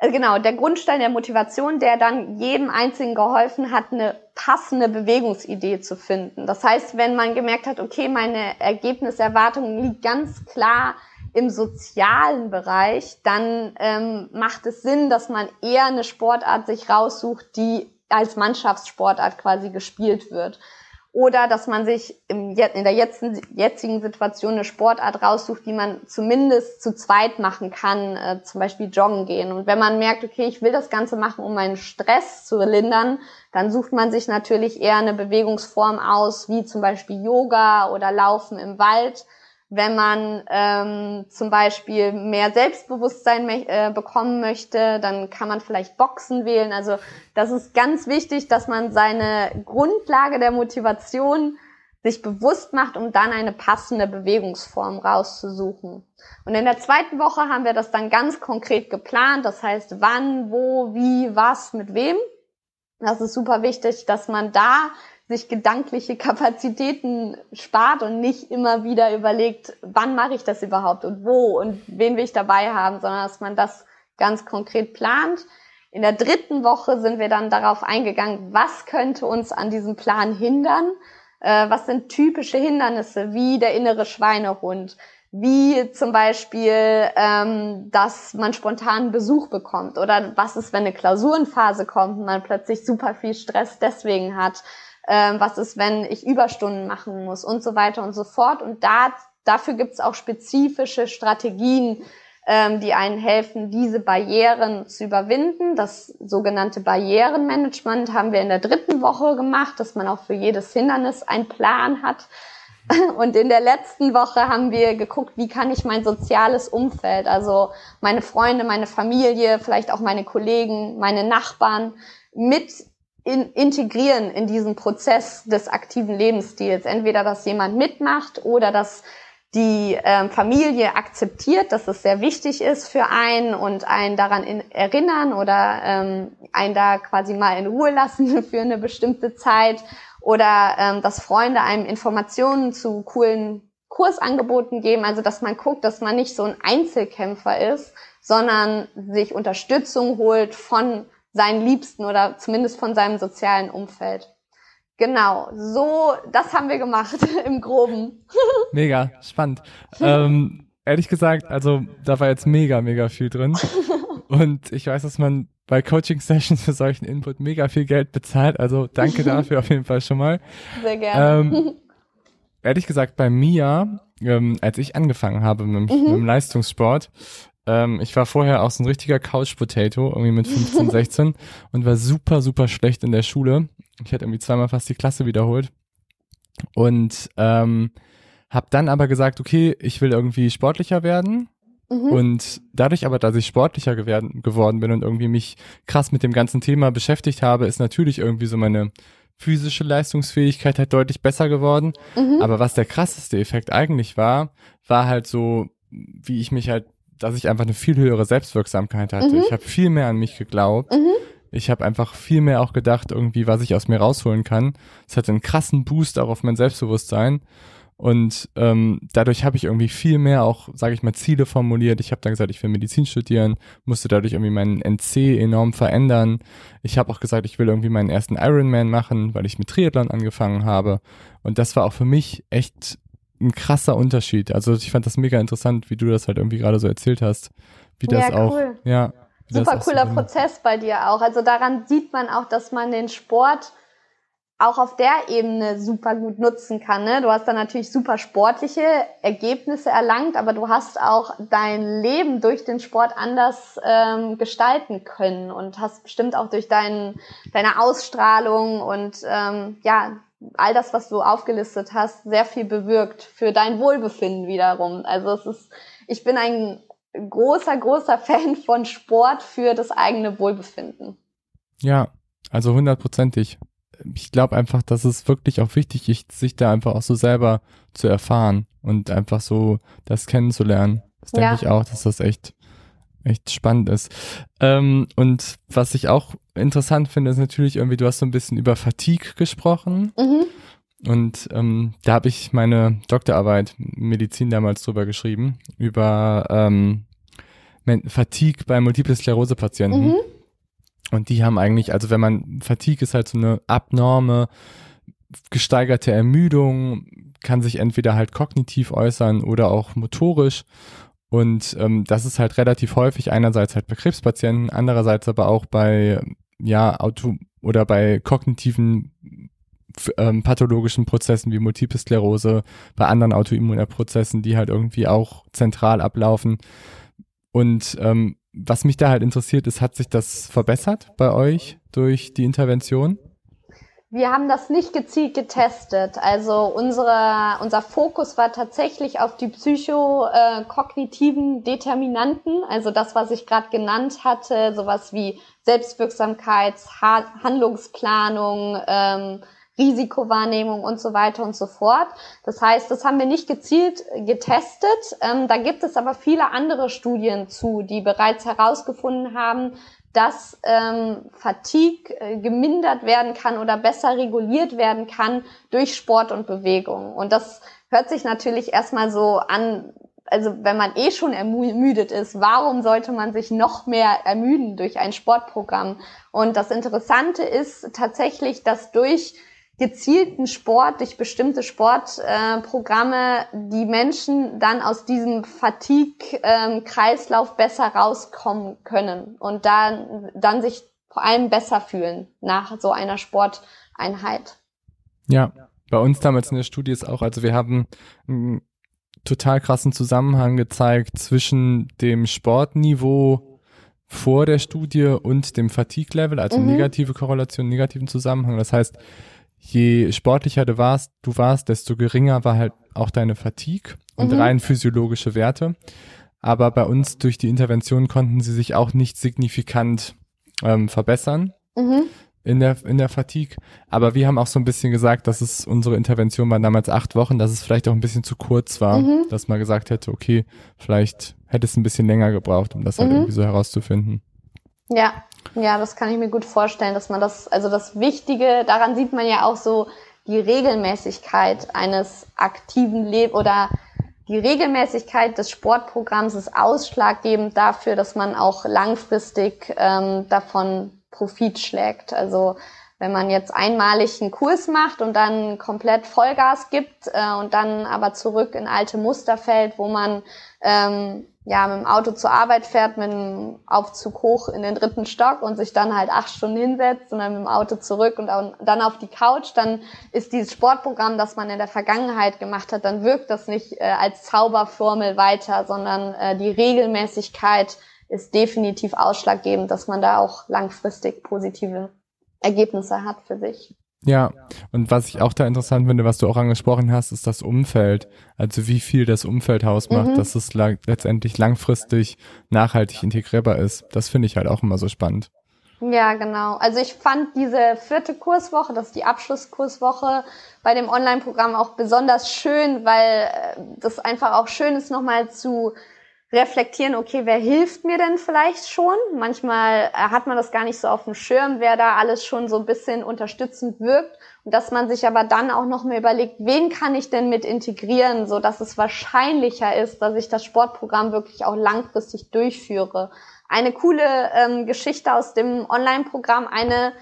Speaker 2: also genau, der Grundstein der Motivation, der dann jedem Einzigen geholfen hat, eine passende Bewegungsidee zu finden. Das heißt, wenn man gemerkt hat, okay, meine Ergebniserwartung liegt ganz klar im sozialen Bereich, dann ähm, macht es Sinn, dass man eher eine Sportart sich raussucht, die als Mannschaftssportart quasi gespielt wird oder dass man sich im, in der jetzigen Situation eine Sportart raussucht, die man zumindest zu zweit machen kann, äh, zum Beispiel joggen gehen. Und wenn man merkt, okay, ich will das Ganze machen, um meinen Stress zu lindern, dann sucht man sich natürlich eher eine Bewegungsform aus, wie zum Beispiel Yoga oder Laufen im Wald, wenn man ähm, zum Beispiel mehr Selbstbewusstsein äh, bekommen möchte, dann kann man vielleicht Boxen wählen. Also das ist ganz wichtig, dass man seine Grundlage der Motivation sich bewusst macht, um dann eine passende Bewegungsform rauszusuchen. Und in der zweiten Woche haben wir das dann ganz konkret geplant. Das heißt, wann, wo, wie, was, mit wem. Das ist super wichtig, dass man da sich gedankliche Kapazitäten spart und nicht immer wieder überlegt, wann mache ich das überhaupt und wo und wen will ich dabei haben, sondern dass man das ganz konkret plant. In der dritten Woche sind wir dann darauf eingegangen, was könnte uns an diesem Plan hindern? Äh, was sind typische Hindernisse wie der innere Schweinehund? Wie zum Beispiel, ähm, dass man spontan Besuch bekommt oder was ist, wenn eine Klausurenphase kommt und man plötzlich super viel Stress deswegen hat ähm, was ist, wenn ich Überstunden machen muss und so weiter und so fort. Und da, dafür gibt es auch spezifische Strategien, ähm, die einen helfen, diese Barrieren zu überwinden. Das sogenannte Barrierenmanagement haben wir in der dritten Woche gemacht, dass man auch für jedes Hindernis einen Plan hat. Und in der letzten Woche haben wir geguckt, wie kann ich mein soziales Umfeld, also meine Freunde, meine Familie, vielleicht auch meine Kollegen, meine Nachbarn mit in, integrieren in diesen Prozess des aktiven Lebensstils. Entweder, dass jemand mitmacht oder dass die ähm, Familie akzeptiert, dass es sehr wichtig ist für einen und einen daran in, erinnern oder ähm, einen da quasi mal in Ruhe lassen für eine bestimmte Zeit oder ähm, dass Freunde einem Informationen zu coolen Kursangeboten geben, also dass man guckt, dass man nicht so ein Einzelkämpfer ist, sondern sich Unterstützung holt von seinen Liebsten oder zumindest von seinem sozialen Umfeld. Genau, so, das haben wir gemacht im Groben.
Speaker 1: Mega, spannend. ähm, ehrlich gesagt, also da war jetzt mega, mega viel drin. Und ich weiß, dass man bei Coaching-Sessions für solchen Input mega viel Geld bezahlt. Also danke dafür auf jeden Fall schon mal.
Speaker 2: Sehr gerne.
Speaker 1: Ähm, ehrlich gesagt, bei mir, ähm, als ich angefangen habe mit, mhm. mit dem Leistungssport, ähm, ich war vorher auch so ein richtiger Couch-Potato, irgendwie mit 15, 16 und war super, super schlecht in der Schule. Ich hatte irgendwie zweimal fast die Klasse wiederholt. Und ähm, habe dann aber gesagt, okay, ich will irgendwie sportlicher werden Mhm. Und dadurch aber, dass ich sportlicher geworden bin und irgendwie mich krass mit dem ganzen Thema beschäftigt habe, ist natürlich irgendwie so meine physische Leistungsfähigkeit halt deutlich besser geworden. Mhm. Aber was der krasseste Effekt eigentlich war, war halt so, wie ich mich halt, dass ich einfach eine viel höhere Selbstwirksamkeit hatte. Mhm. Ich habe viel mehr an mich geglaubt. Mhm. Ich habe einfach viel mehr auch gedacht, irgendwie, was ich aus mir rausholen kann. Es hatte einen krassen Boost auch auf mein Selbstbewusstsein. Und ähm, dadurch habe ich irgendwie viel mehr auch, sage ich mal, Ziele formuliert. Ich habe dann gesagt, ich will Medizin studieren, musste dadurch irgendwie meinen NC enorm verändern. Ich habe auch gesagt, ich will irgendwie meinen ersten Ironman machen, weil ich mit Triathlon angefangen habe. Und das war auch für mich echt ein krasser Unterschied. Also ich fand das mega interessant, wie du das halt irgendwie gerade so erzählt hast. Wie das ja, auch. Cool. Ja.
Speaker 2: Super cooler so Prozess bei dir auch. Also daran sieht man auch, dass man den Sport auch auf der Ebene super gut nutzen kann. Ne? Du hast dann natürlich super sportliche Ergebnisse erlangt, aber du hast auch dein Leben durch den Sport anders ähm, gestalten können und hast bestimmt auch durch dein, deine Ausstrahlung und ähm, ja, all das, was du aufgelistet hast, sehr viel bewirkt für dein Wohlbefinden wiederum. Also es ist, ich bin ein großer, großer Fan von Sport für das eigene Wohlbefinden.
Speaker 1: Ja, also hundertprozentig ich glaube einfach, dass es wirklich auch wichtig ist, sich da einfach auch so selber zu erfahren und einfach so das kennenzulernen. Das denke ja. ich auch, dass das echt, echt spannend ist. Ähm, und was ich auch interessant finde, ist natürlich irgendwie, du hast so ein bisschen über Fatigue gesprochen. Mhm. Und ähm, da habe ich meine Doktorarbeit Medizin damals drüber geschrieben, über ähm, Fatigue bei Multiple Sklerose-Patienten. Mhm. Und die haben eigentlich, also wenn man, Fatigue ist halt so eine abnorme, gesteigerte Ermüdung, kann sich entweder halt kognitiv äußern oder auch motorisch. Und ähm, das ist halt relativ häufig, einerseits halt bei Krebspatienten, andererseits aber auch bei, ja, Auto oder bei kognitiven ähm, pathologischen Prozessen wie Multiple Sklerose, bei anderen Autoimmunprozessen, die halt irgendwie auch zentral ablaufen. Und ähm, was mich da halt interessiert ist, hat sich das verbessert bei euch durch die Intervention?
Speaker 2: Wir haben das nicht gezielt getestet. Also unsere, unser Fokus war tatsächlich auf die psychokognitiven Determinanten, also das, was ich gerade genannt hatte, sowas wie Selbstwirksamkeit, Handlungsplanung, ähm, Risikowahrnehmung und so weiter und so fort. Das heißt, das haben wir nicht gezielt getestet. Ähm, da gibt es aber viele andere Studien zu, die bereits herausgefunden haben, dass ähm, Fatigue äh, gemindert werden kann oder besser reguliert werden kann durch Sport und Bewegung. Und das hört sich natürlich erstmal so an, also wenn man eh schon ermüdet ist, warum sollte man sich noch mehr ermüden durch ein Sportprogramm? Und das Interessante ist tatsächlich, dass durch gezielten Sport, durch bestimmte Sportprogramme, äh, die Menschen dann aus diesem Fatigue-Kreislauf besser rauskommen können und dann, dann sich vor allem besser fühlen nach so einer Sporteinheit.
Speaker 1: Ja, bei uns damals in der Studie ist auch, also wir haben einen total krassen Zusammenhang gezeigt zwischen dem Sportniveau vor der Studie und dem Fatigue-Level, also mhm. negative Korrelation, negativen Zusammenhang. Das heißt, je sportlicher du warst, du warst, desto geringer war halt auch deine Fatigue und mhm. rein physiologische Werte. Aber bei uns durch die Intervention konnten sie sich auch nicht signifikant ähm, verbessern mhm. in der in der Fatigue. Aber wir haben auch so ein bisschen gesagt, dass es unsere Intervention war damals acht Wochen, dass es vielleicht auch ein bisschen zu kurz war, mhm. dass man gesagt hätte, okay, vielleicht hätte es ein bisschen länger gebraucht, um das halt mhm. irgendwie so herauszufinden.
Speaker 2: Ja, ja, das kann ich mir gut vorstellen, dass man das, also das Wichtige, daran sieht man ja auch so die Regelmäßigkeit eines aktiven Lebens oder die Regelmäßigkeit des Sportprogramms ist ausschlaggebend dafür, dass man auch langfristig ähm, davon Profit schlägt. Also wenn man jetzt einmalig einen Kurs macht und dann komplett Vollgas gibt äh, und dann aber zurück in alte Muster fällt, wo man ähm, ja, mit dem Auto zur Arbeit fährt, mit dem Aufzug hoch in den dritten Stock und sich dann halt acht Stunden hinsetzt und dann mit dem Auto zurück und dann auf die Couch, dann ist dieses Sportprogramm, das man in der Vergangenheit gemacht hat, dann wirkt das nicht äh, als Zauberformel weiter, sondern äh, die Regelmäßigkeit ist definitiv ausschlaggebend, dass man da auch langfristig positive Ergebnisse hat für sich.
Speaker 1: Ja, und was ich auch da interessant finde, was du auch angesprochen hast, ist das Umfeld. Also wie viel das Umfeld ausmacht, mhm. dass es letztendlich langfristig nachhaltig integrierbar ist. Das finde ich halt auch immer so spannend.
Speaker 2: Ja, genau. Also ich fand diese vierte Kurswoche, das ist die Abschlusskurswoche bei dem Online-Programm auch besonders schön, weil äh, das einfach auch schön ist, nochmal zu reflektieren, okay, wer hilft mir denn vielleicht schon? Manchmal äh, hat man das gar nicht so auf dem Schirm, wer da alles schon so ein bisschen unterstützend wirkt und dass man sich aber dann auch noch mal überlegt, wen kann ich denn mit integrieren, so dass es wahrscheinlicher ist, dass ich das Sportprogramm wirklich auch langfristig durchführe eine coole ähm, Geschichte aus dem Online-Programm. Eine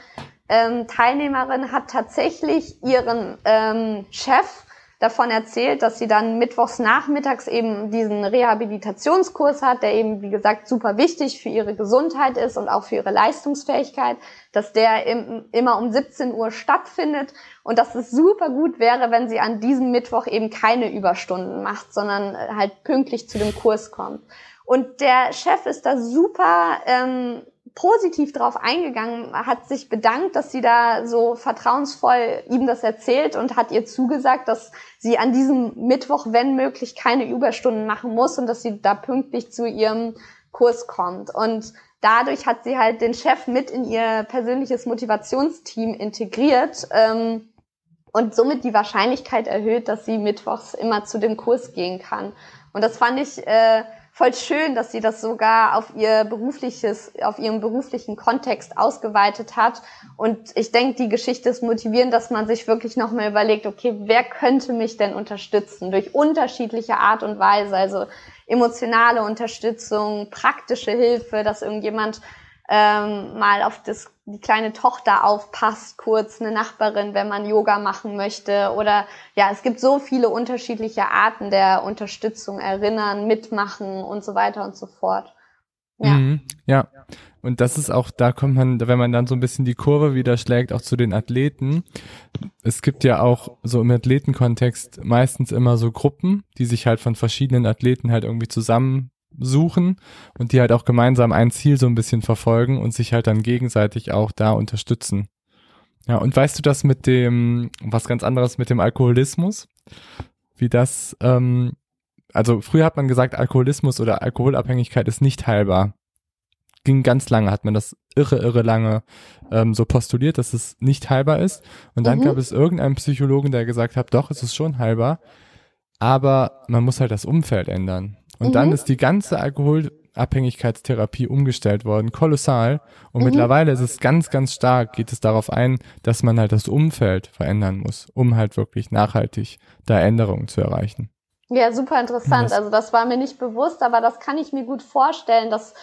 Speaker 2: ähm, Teilnehmerin hat tatsächlich ihren ähm, Chef davon erzählt, dass sie dann mittwochs nachmittags eben diesen Rehabilitationskurs hat, der eben, wie gesagt, super wichtig für ihre Gesundheit ist und auch für ihre Leistungsfähigkeit, dass der im, immer um 17 Uhr stattfindet und dass es super gut wäre, wenn sie an diesem Mittwoch eben keine Überstunden macht, sondern halt pünktlich zu dem Kurs kommt. Und der Chef ist da super ähm, positiv drauf eingegangen, hat sich bedankt, dass sie da so vertrauensvoll ihm das erzählt und hat ihr zugesagt, dass sie an diesem Mittwoch, wenn möglich, keine Überstunden machen muss und dass sie da pünktlich zu ihrem Kurs kommt. Und dadurch hat sie halt den Chef mit in ihr persönliches Motivationsteam integriert ähm, und somit die Wahrscheinlichkeit erhöht, dass sie mittwochs immer zu dem Kurs gehen kann. Und das fand ich äh, voll schön, dass sie das sogar auf ihr berufliches, auf ihren beruflichen Kontext ausgeweitet hat. Und ich denke, die Geschichte ist motivierend, dass man sich wirklich nochmal überlegt, okay, wer könnte mich denn unterstützen? Durch unterschiedliche Art und Weise, also emotionale Unterstützung, praktische Hilfe, dass irgendjemand ähm, mal auf das, die kleine Tochter aufpasst, kurz eine Nachbarin, wenn man Yoga machen möchte. Oder ja, es gibt so viele unterschiedliche Arten der Unterstützung, erinnern, mitmachen und so weiter und so fort.
Speaker 1: Ja. Mhm, ja. Und das ist auch, da kommt man, wenn man dann so ein bisschen die Kurve wieder schlägt, auch zu den Athleten. Es gibt ja auch so im Athletenkontext meistens immer so Gruppen, die sich halt von verschiedenen Athleten halt irgendwie zusammen suchen und die halt auch gemeinsam ein Ziel so ein bisschen verfolgen und sich halt dann gegenseitig auch da unterstützen. Ja, und weißt du das mit dem, was ganz anderes mit dem Alkoholismus? Wie das, ähm, also früher hat man gesagt, Alkoholismus oder Alkoholabhängigkeit ist nicht heilbar. Ging ganz lange, hat man das irre, irre lange ähm, so postuliert, dass es nicht heilbar ist. Und dann mhm. gab es irgendeinen Psychologen, der gesagt hat, doch, es ist schon heilbar, aber man muss halt das Umfeld ändern. Und mhm. dann ist die ganze Alkoholabhängigkeitstherapie umgestellt worden, kolossal. Und mhm. mittlerweile ist es ganz, ganz stark, geht es darauf ein, dass man halt das Umfeld verändern muss, um halt wirklich nachhaltig da Änderungen zu erreichen.
Speaker 2: Ja, super interessant. Also das war mir nicht bewusst, aber das kann ich mir gut vorstellen, dass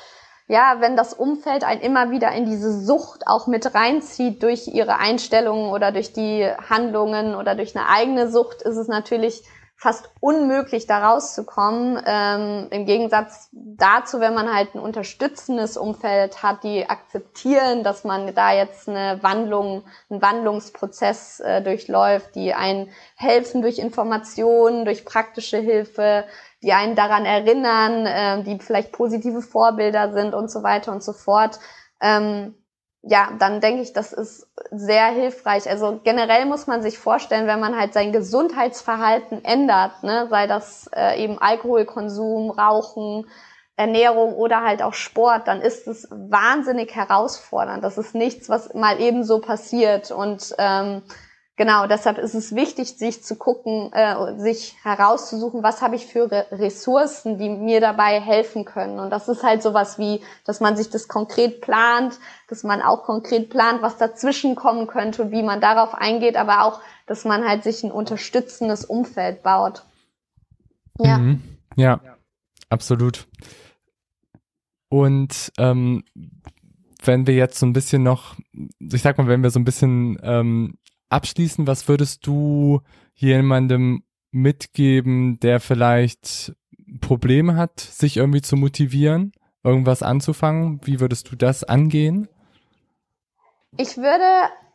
Speaker 2: ja, wenn das Umfeld einen immer wieder in diese Sucht auch mit reinzieht durch ihre Einstellungen oder durch die Handlungen oder durch eine eigene Sucht, ist es natürlich fast unmöglich, da rauszukommen. Ähm, Im Gegensatz dazu, wenn man halt ein unterstützendes Umfeld hat, die akzeptieren, dass man da jetzt eine Wandlung, einen Wandlungsprozess äh, durchläuft, die einen helfen durch Informationen, durch praktische Hilfe, die einen daran erinnern, äh, die vielleicht positive Vorbilder sind und so weiter und so fort. Ähm, ja, dann denke ich, das ist sehr hilfreich. Also generell muss man sich vorstellen, wenn man halt sein Gesundheitsverhalten ändert, ne, sei das äh, eben Alkoholkonsum, Rauchen, Ernährung oder halt auch Sport, dann ist es wahnsinnig herausfordernd. Das ist nichts, was mal eben so passiert. Und ähm, Genau, deshalb ist es wichtig, sich zu gucken, äh, sich herauszusuchen, was habe ich für Ressourcen, die mir dabei helfen können. Und das ist halt sowas wie, dass man sich das konkret plant, dass man auch konkret plant, was dazwischen kommen könnte und wie man darauf eingeht, aber auch, dass man halt sich ein unterstützendes Umfeld baut.
Speaker 1: Ja. Mhm. Ja, absolut. Und ähm, wenn wir jetzt so ein bisschen noch, ich sag mal, wenn wir so ein bisschen ähm, abschließend, was würdest du jemandem mitgeben, der vielleicht Probleme hat, sich irgendwie zu motivieren, irgendwas anzufangen? Wie würdest du das angehen?
Speaker 2: Ich würde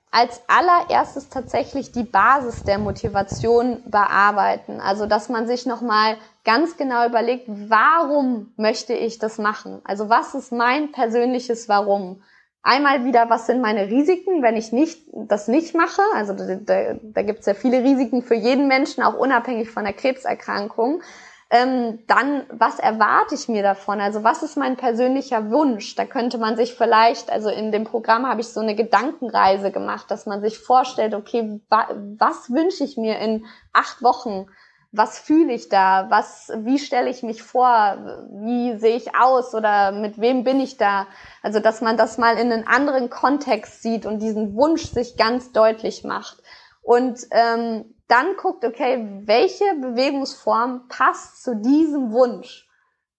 Speaker 2: als allererstes tatsächlich die Basis der Motivation bearbeiten. Also, dass man sich nochmal ganz genau überlegt, warum möchte ich das machen? Also, was ist mein persönliches Warum? Einmal wieder, was sind meine Risiken, wenn ich nicht das nicht mache? Also da, da, da gibt es ja viele Risiken für jeden Menschen, auch unabhängig von der Krebserkrankung. Ähm, dann, was erwarte ich mir davon? Also was ist mein persönlicher Wunsch? Da könnte man sich vielleicht, also in dem Programm habe ich so eine Gedankenreise gemacht, dass man sich vorstellt, okay, wa was wünsche ich mir in acht Wochen? Was fühle ich da, was, wie stelle ich mich vor, wie sehe ich aus oder mit wem bin ich da. Also dass man das mal in einen anderen Kontext sieht und diesen Wunsch sich ganz deutlich macht. Und ähm, dann guckt, okay, welche Bewegungsform passt zu diesem Wunsch,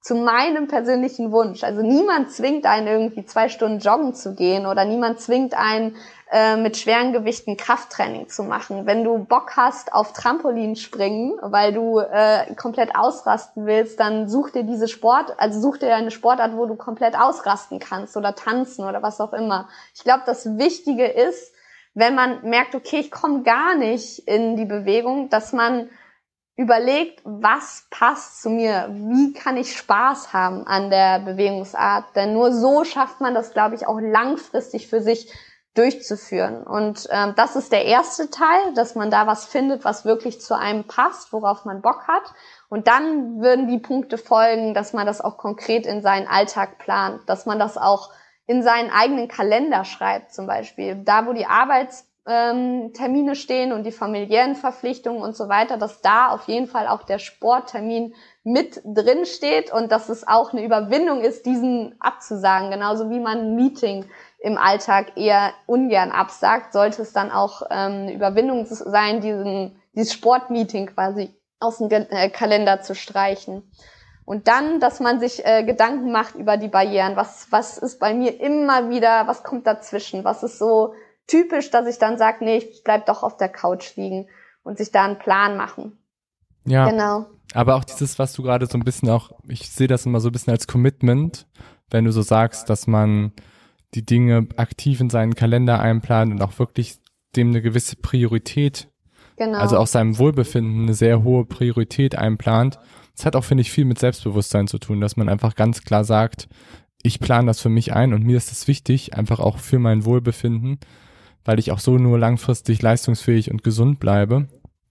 Speaker 2: zu meinem persönlichen Wunsch. Also niemand zwingt einen irgendwie zwei Stunden joggen zu gehen oder niemand zwingt einen äh, mit schweren Gewichten Krafttraining zu machen. Wenn du Bock hast auf Trampolin springen, weil du äh, komplett ausrasten willst, dann such dir diese Sport, also such dir eine Sportart, wo du komplett ausrasten kannst oder tanzen oder was auch immer. Ich glaube, das Wichtige ist, wenn man merkt, okay, ich komme gar nicht in die Bewegung, dass man überlegt, was passt zu mir, wie kann ich Spaß haben an der Bewegungsart, denn nur so schafft man das, glaube ich, auch langfristig für sich durchzuführen. Und ähm, das ist der erste Teil, dass man da was findet, was wirklich zu einem passt, worauf man Bock hat. Und dann würden die Punkte folgen, dass man das auch konkret in seinen Alltag plant, dass man das auch in seinen eigenen Kalender schreibt zum Beispiel. Da, wo die Arbeitstermine ähm, stehen und die familiären Verpflichtungen und so weiter, dass da auf jeden Fall auch der Sporttermin mit drin steht und dass es auch eine Überwindung ist, diesen abzusagen. Genauso wie man ein Meeting im Alltag eher ungern absagt, sollte es dann auch ähm, eine Überwindung sein, diesen, dieses Sportmeeting quasi aus dem äh, Kalender zu streichen. Und dann, dass man sich äh, Gedanken macht über die Barrieren. Was, was ist bei mir immer wieder, was kommt dazwischen? Was ist so typisch, dass ich dann sage, nee, ich bleib doch auf der Couch liegen und sich da einen Plan machen.
Speaker 1: Ja. Genau. Aber auch dieses, was du gerade so ein bisschen auch, ich sehe das immer so ein bisschen als Commitment, wenn du so sagst, dass man die Dinge aktiv in seinen Kalender einplant und auch wirklich dem eine gewisse Priorität, genau. also auch seinem Wohlbefinden eine sehr hohe Priorität einplant. Das hat auch, finde ich, viel mit Selbstbewusstsein zu tun, dass man einfach ganz klar sagt, ich plane das für mich ein und mir ist es wichtig, einfach auch für mein Wohlbefinden, weil ich auch so nur langfristig leistungsfähig und gesund bleibe.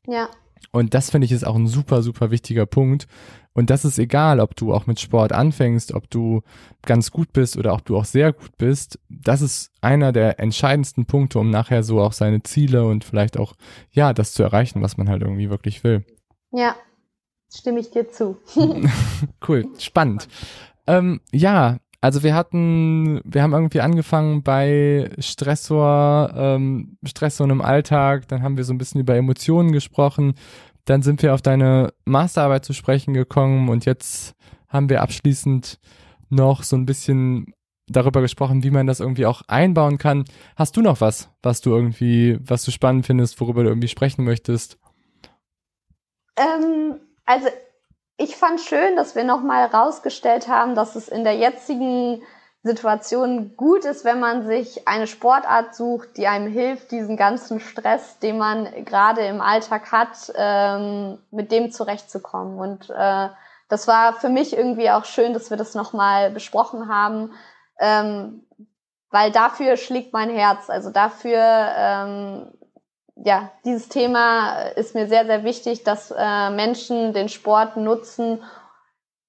Speaker 2: Ja.
Speaker 1: Und das finde ich ist auch ein super, super wichtiger Punkt, und das ist egal, ob du auch mit Sport anfängst, ob du ganz gut bist oder ob du auch sehr gut bist. Das ist einer der entscheidendsten Punkte, um nachher so auch seine Ziele und vielleicht auch, ja, das zu erreichen, was man halt irgendwie wirklich will.
Speaker 2: Ja, stimme ich dir zu.
Speaker 1: cool, spannend. Ähm, ja, also wir hatten, wir haben irgendwie angefangen bei Stressor, ähm, Stressor im Alltag, dann haben wir so ein bisschen über Emotionen gesprochen. Dann sind wir auf deine Masterarbeit zu sprechen gekommen und jetzt haben wir abschließend noch so ein bisschen darüber gesprochen, wie man das irgendwie auch einbauen kann. Hast du noch was, was du irgendwie, was du spannend findest, worüber du irgendwie sprechen möchtest?
Speaker 2: Ähm, also ich fand schön, dass wir nochmal rausgestellt haben, dass es in der jetzigen Situation gut ist, wenn man sich eine Sportart sucht, die einem hilft, diesen ganzen Stress, den man gerade im Alltag hat, ähm, mit dem zurechtzukommen. Und äh, das war für mich irgendwie auch schön, dass wir das nochmal besprochen haben, ähm, weil dafür schlägt mein Herz. Also dafür, ähm, ja, dieses Thema ist mir sehr, sehr wichtig, dass äh, Menschen den Sport nutzen,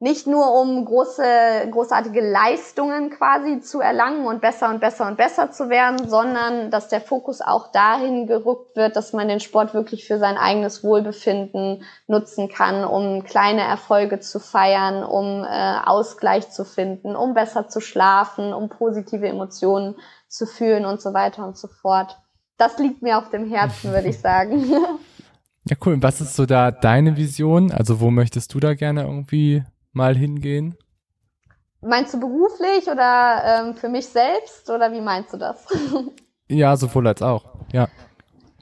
Speaker 2: nicht nur um große, großartige Leistungen quasi zu erlangen und besser und besser und besser zu werden, sondern dass der Fokus auch dahin gerückt wird, dass man den Sport wirklich für sein eigenes Wohlbefinden nutzen kann, um kleine Erfolge zu feiern, um äh, Ausgleich zu finden, um besser zu schlafen, um positive Emotionen zu fühlen und so weiter und so fort. Das liegt mir auf dem Herzen, würde ich sagen.
Speaker 1: Ja, cool. was ist so da deine Vision? Also wo möchtest du da gerne irgendwie mal hingehen?
Speaker 2: Meinst du beruflich oder ähm, für mich selbst oder wie meinst du das?
Speaker 1: ja, sowohl als auch, ja.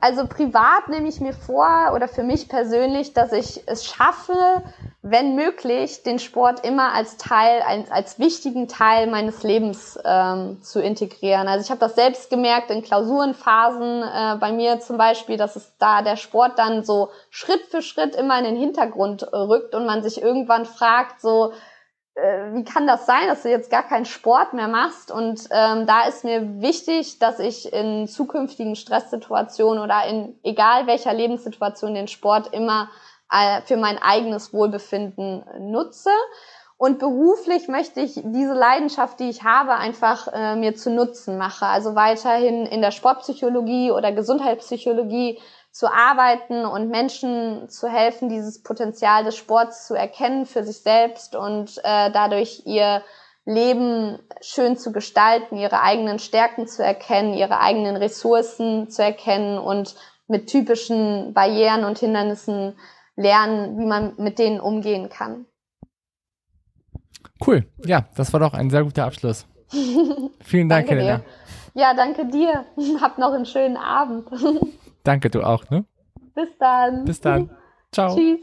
Speaker 2: Also privat nehme ich mir vor oder für mich persönlich, dass ich es schaffe, wenn möglich, den Sport immer als Teil, als, als wichtigen Teil meines Lebens ähm, zu integrieren. Also ich habe das selbst gemerkt in Klausurenphasen äh, bei mir zum Beispiel, dass es da der Sport dann so Schritt für Schritt immer in den Hintergrund äh, rückt und man sich irgendwann fragt, so äh, wie kann das sein, dass du jetzt gar keinen Sport mehr machst? Und ähm, da ist mir wichtig, dass ich in zukünftigen Stresssituationen oder in egal welcher Lebenssituation den Sport immer äh, für mein eigenes Wohlbefinden nutze. Und beruflich möchte ich diese Leidenschaft, die ich habe, einfach äh, mir zu Nutzen mache. Also weiterhin in der Sportpsychologie oder Gesundheitspsychologie zu arbeiten und Menschen zu helfen, dieses Potenzial des Sports zu erkennen für sich selbst und äh, dadurch ihr Leben schön zu gestalten, ihre eigenen Stärken zu erkennen, ihre eigenen Ressourcen zu erkennen und mit typischen Barrieren und Hindernissen lernen, wie man mit denen umgehen kann.
Speaker 1: Cool. Ja, das war doch ein sehr guter Abschluss. Vielen Dank,
Speaker 2: danke
Speaker 1: Helena.
Speaker 2: Dir. Ja, danke dir. Hab noch einen schönen Abend.
Speaker 1: Danke, du auch, ne?
Speaker 2: Bis dann.
Speaker 1: Bis dann. Ciao.
Speaker 2: Tschüss.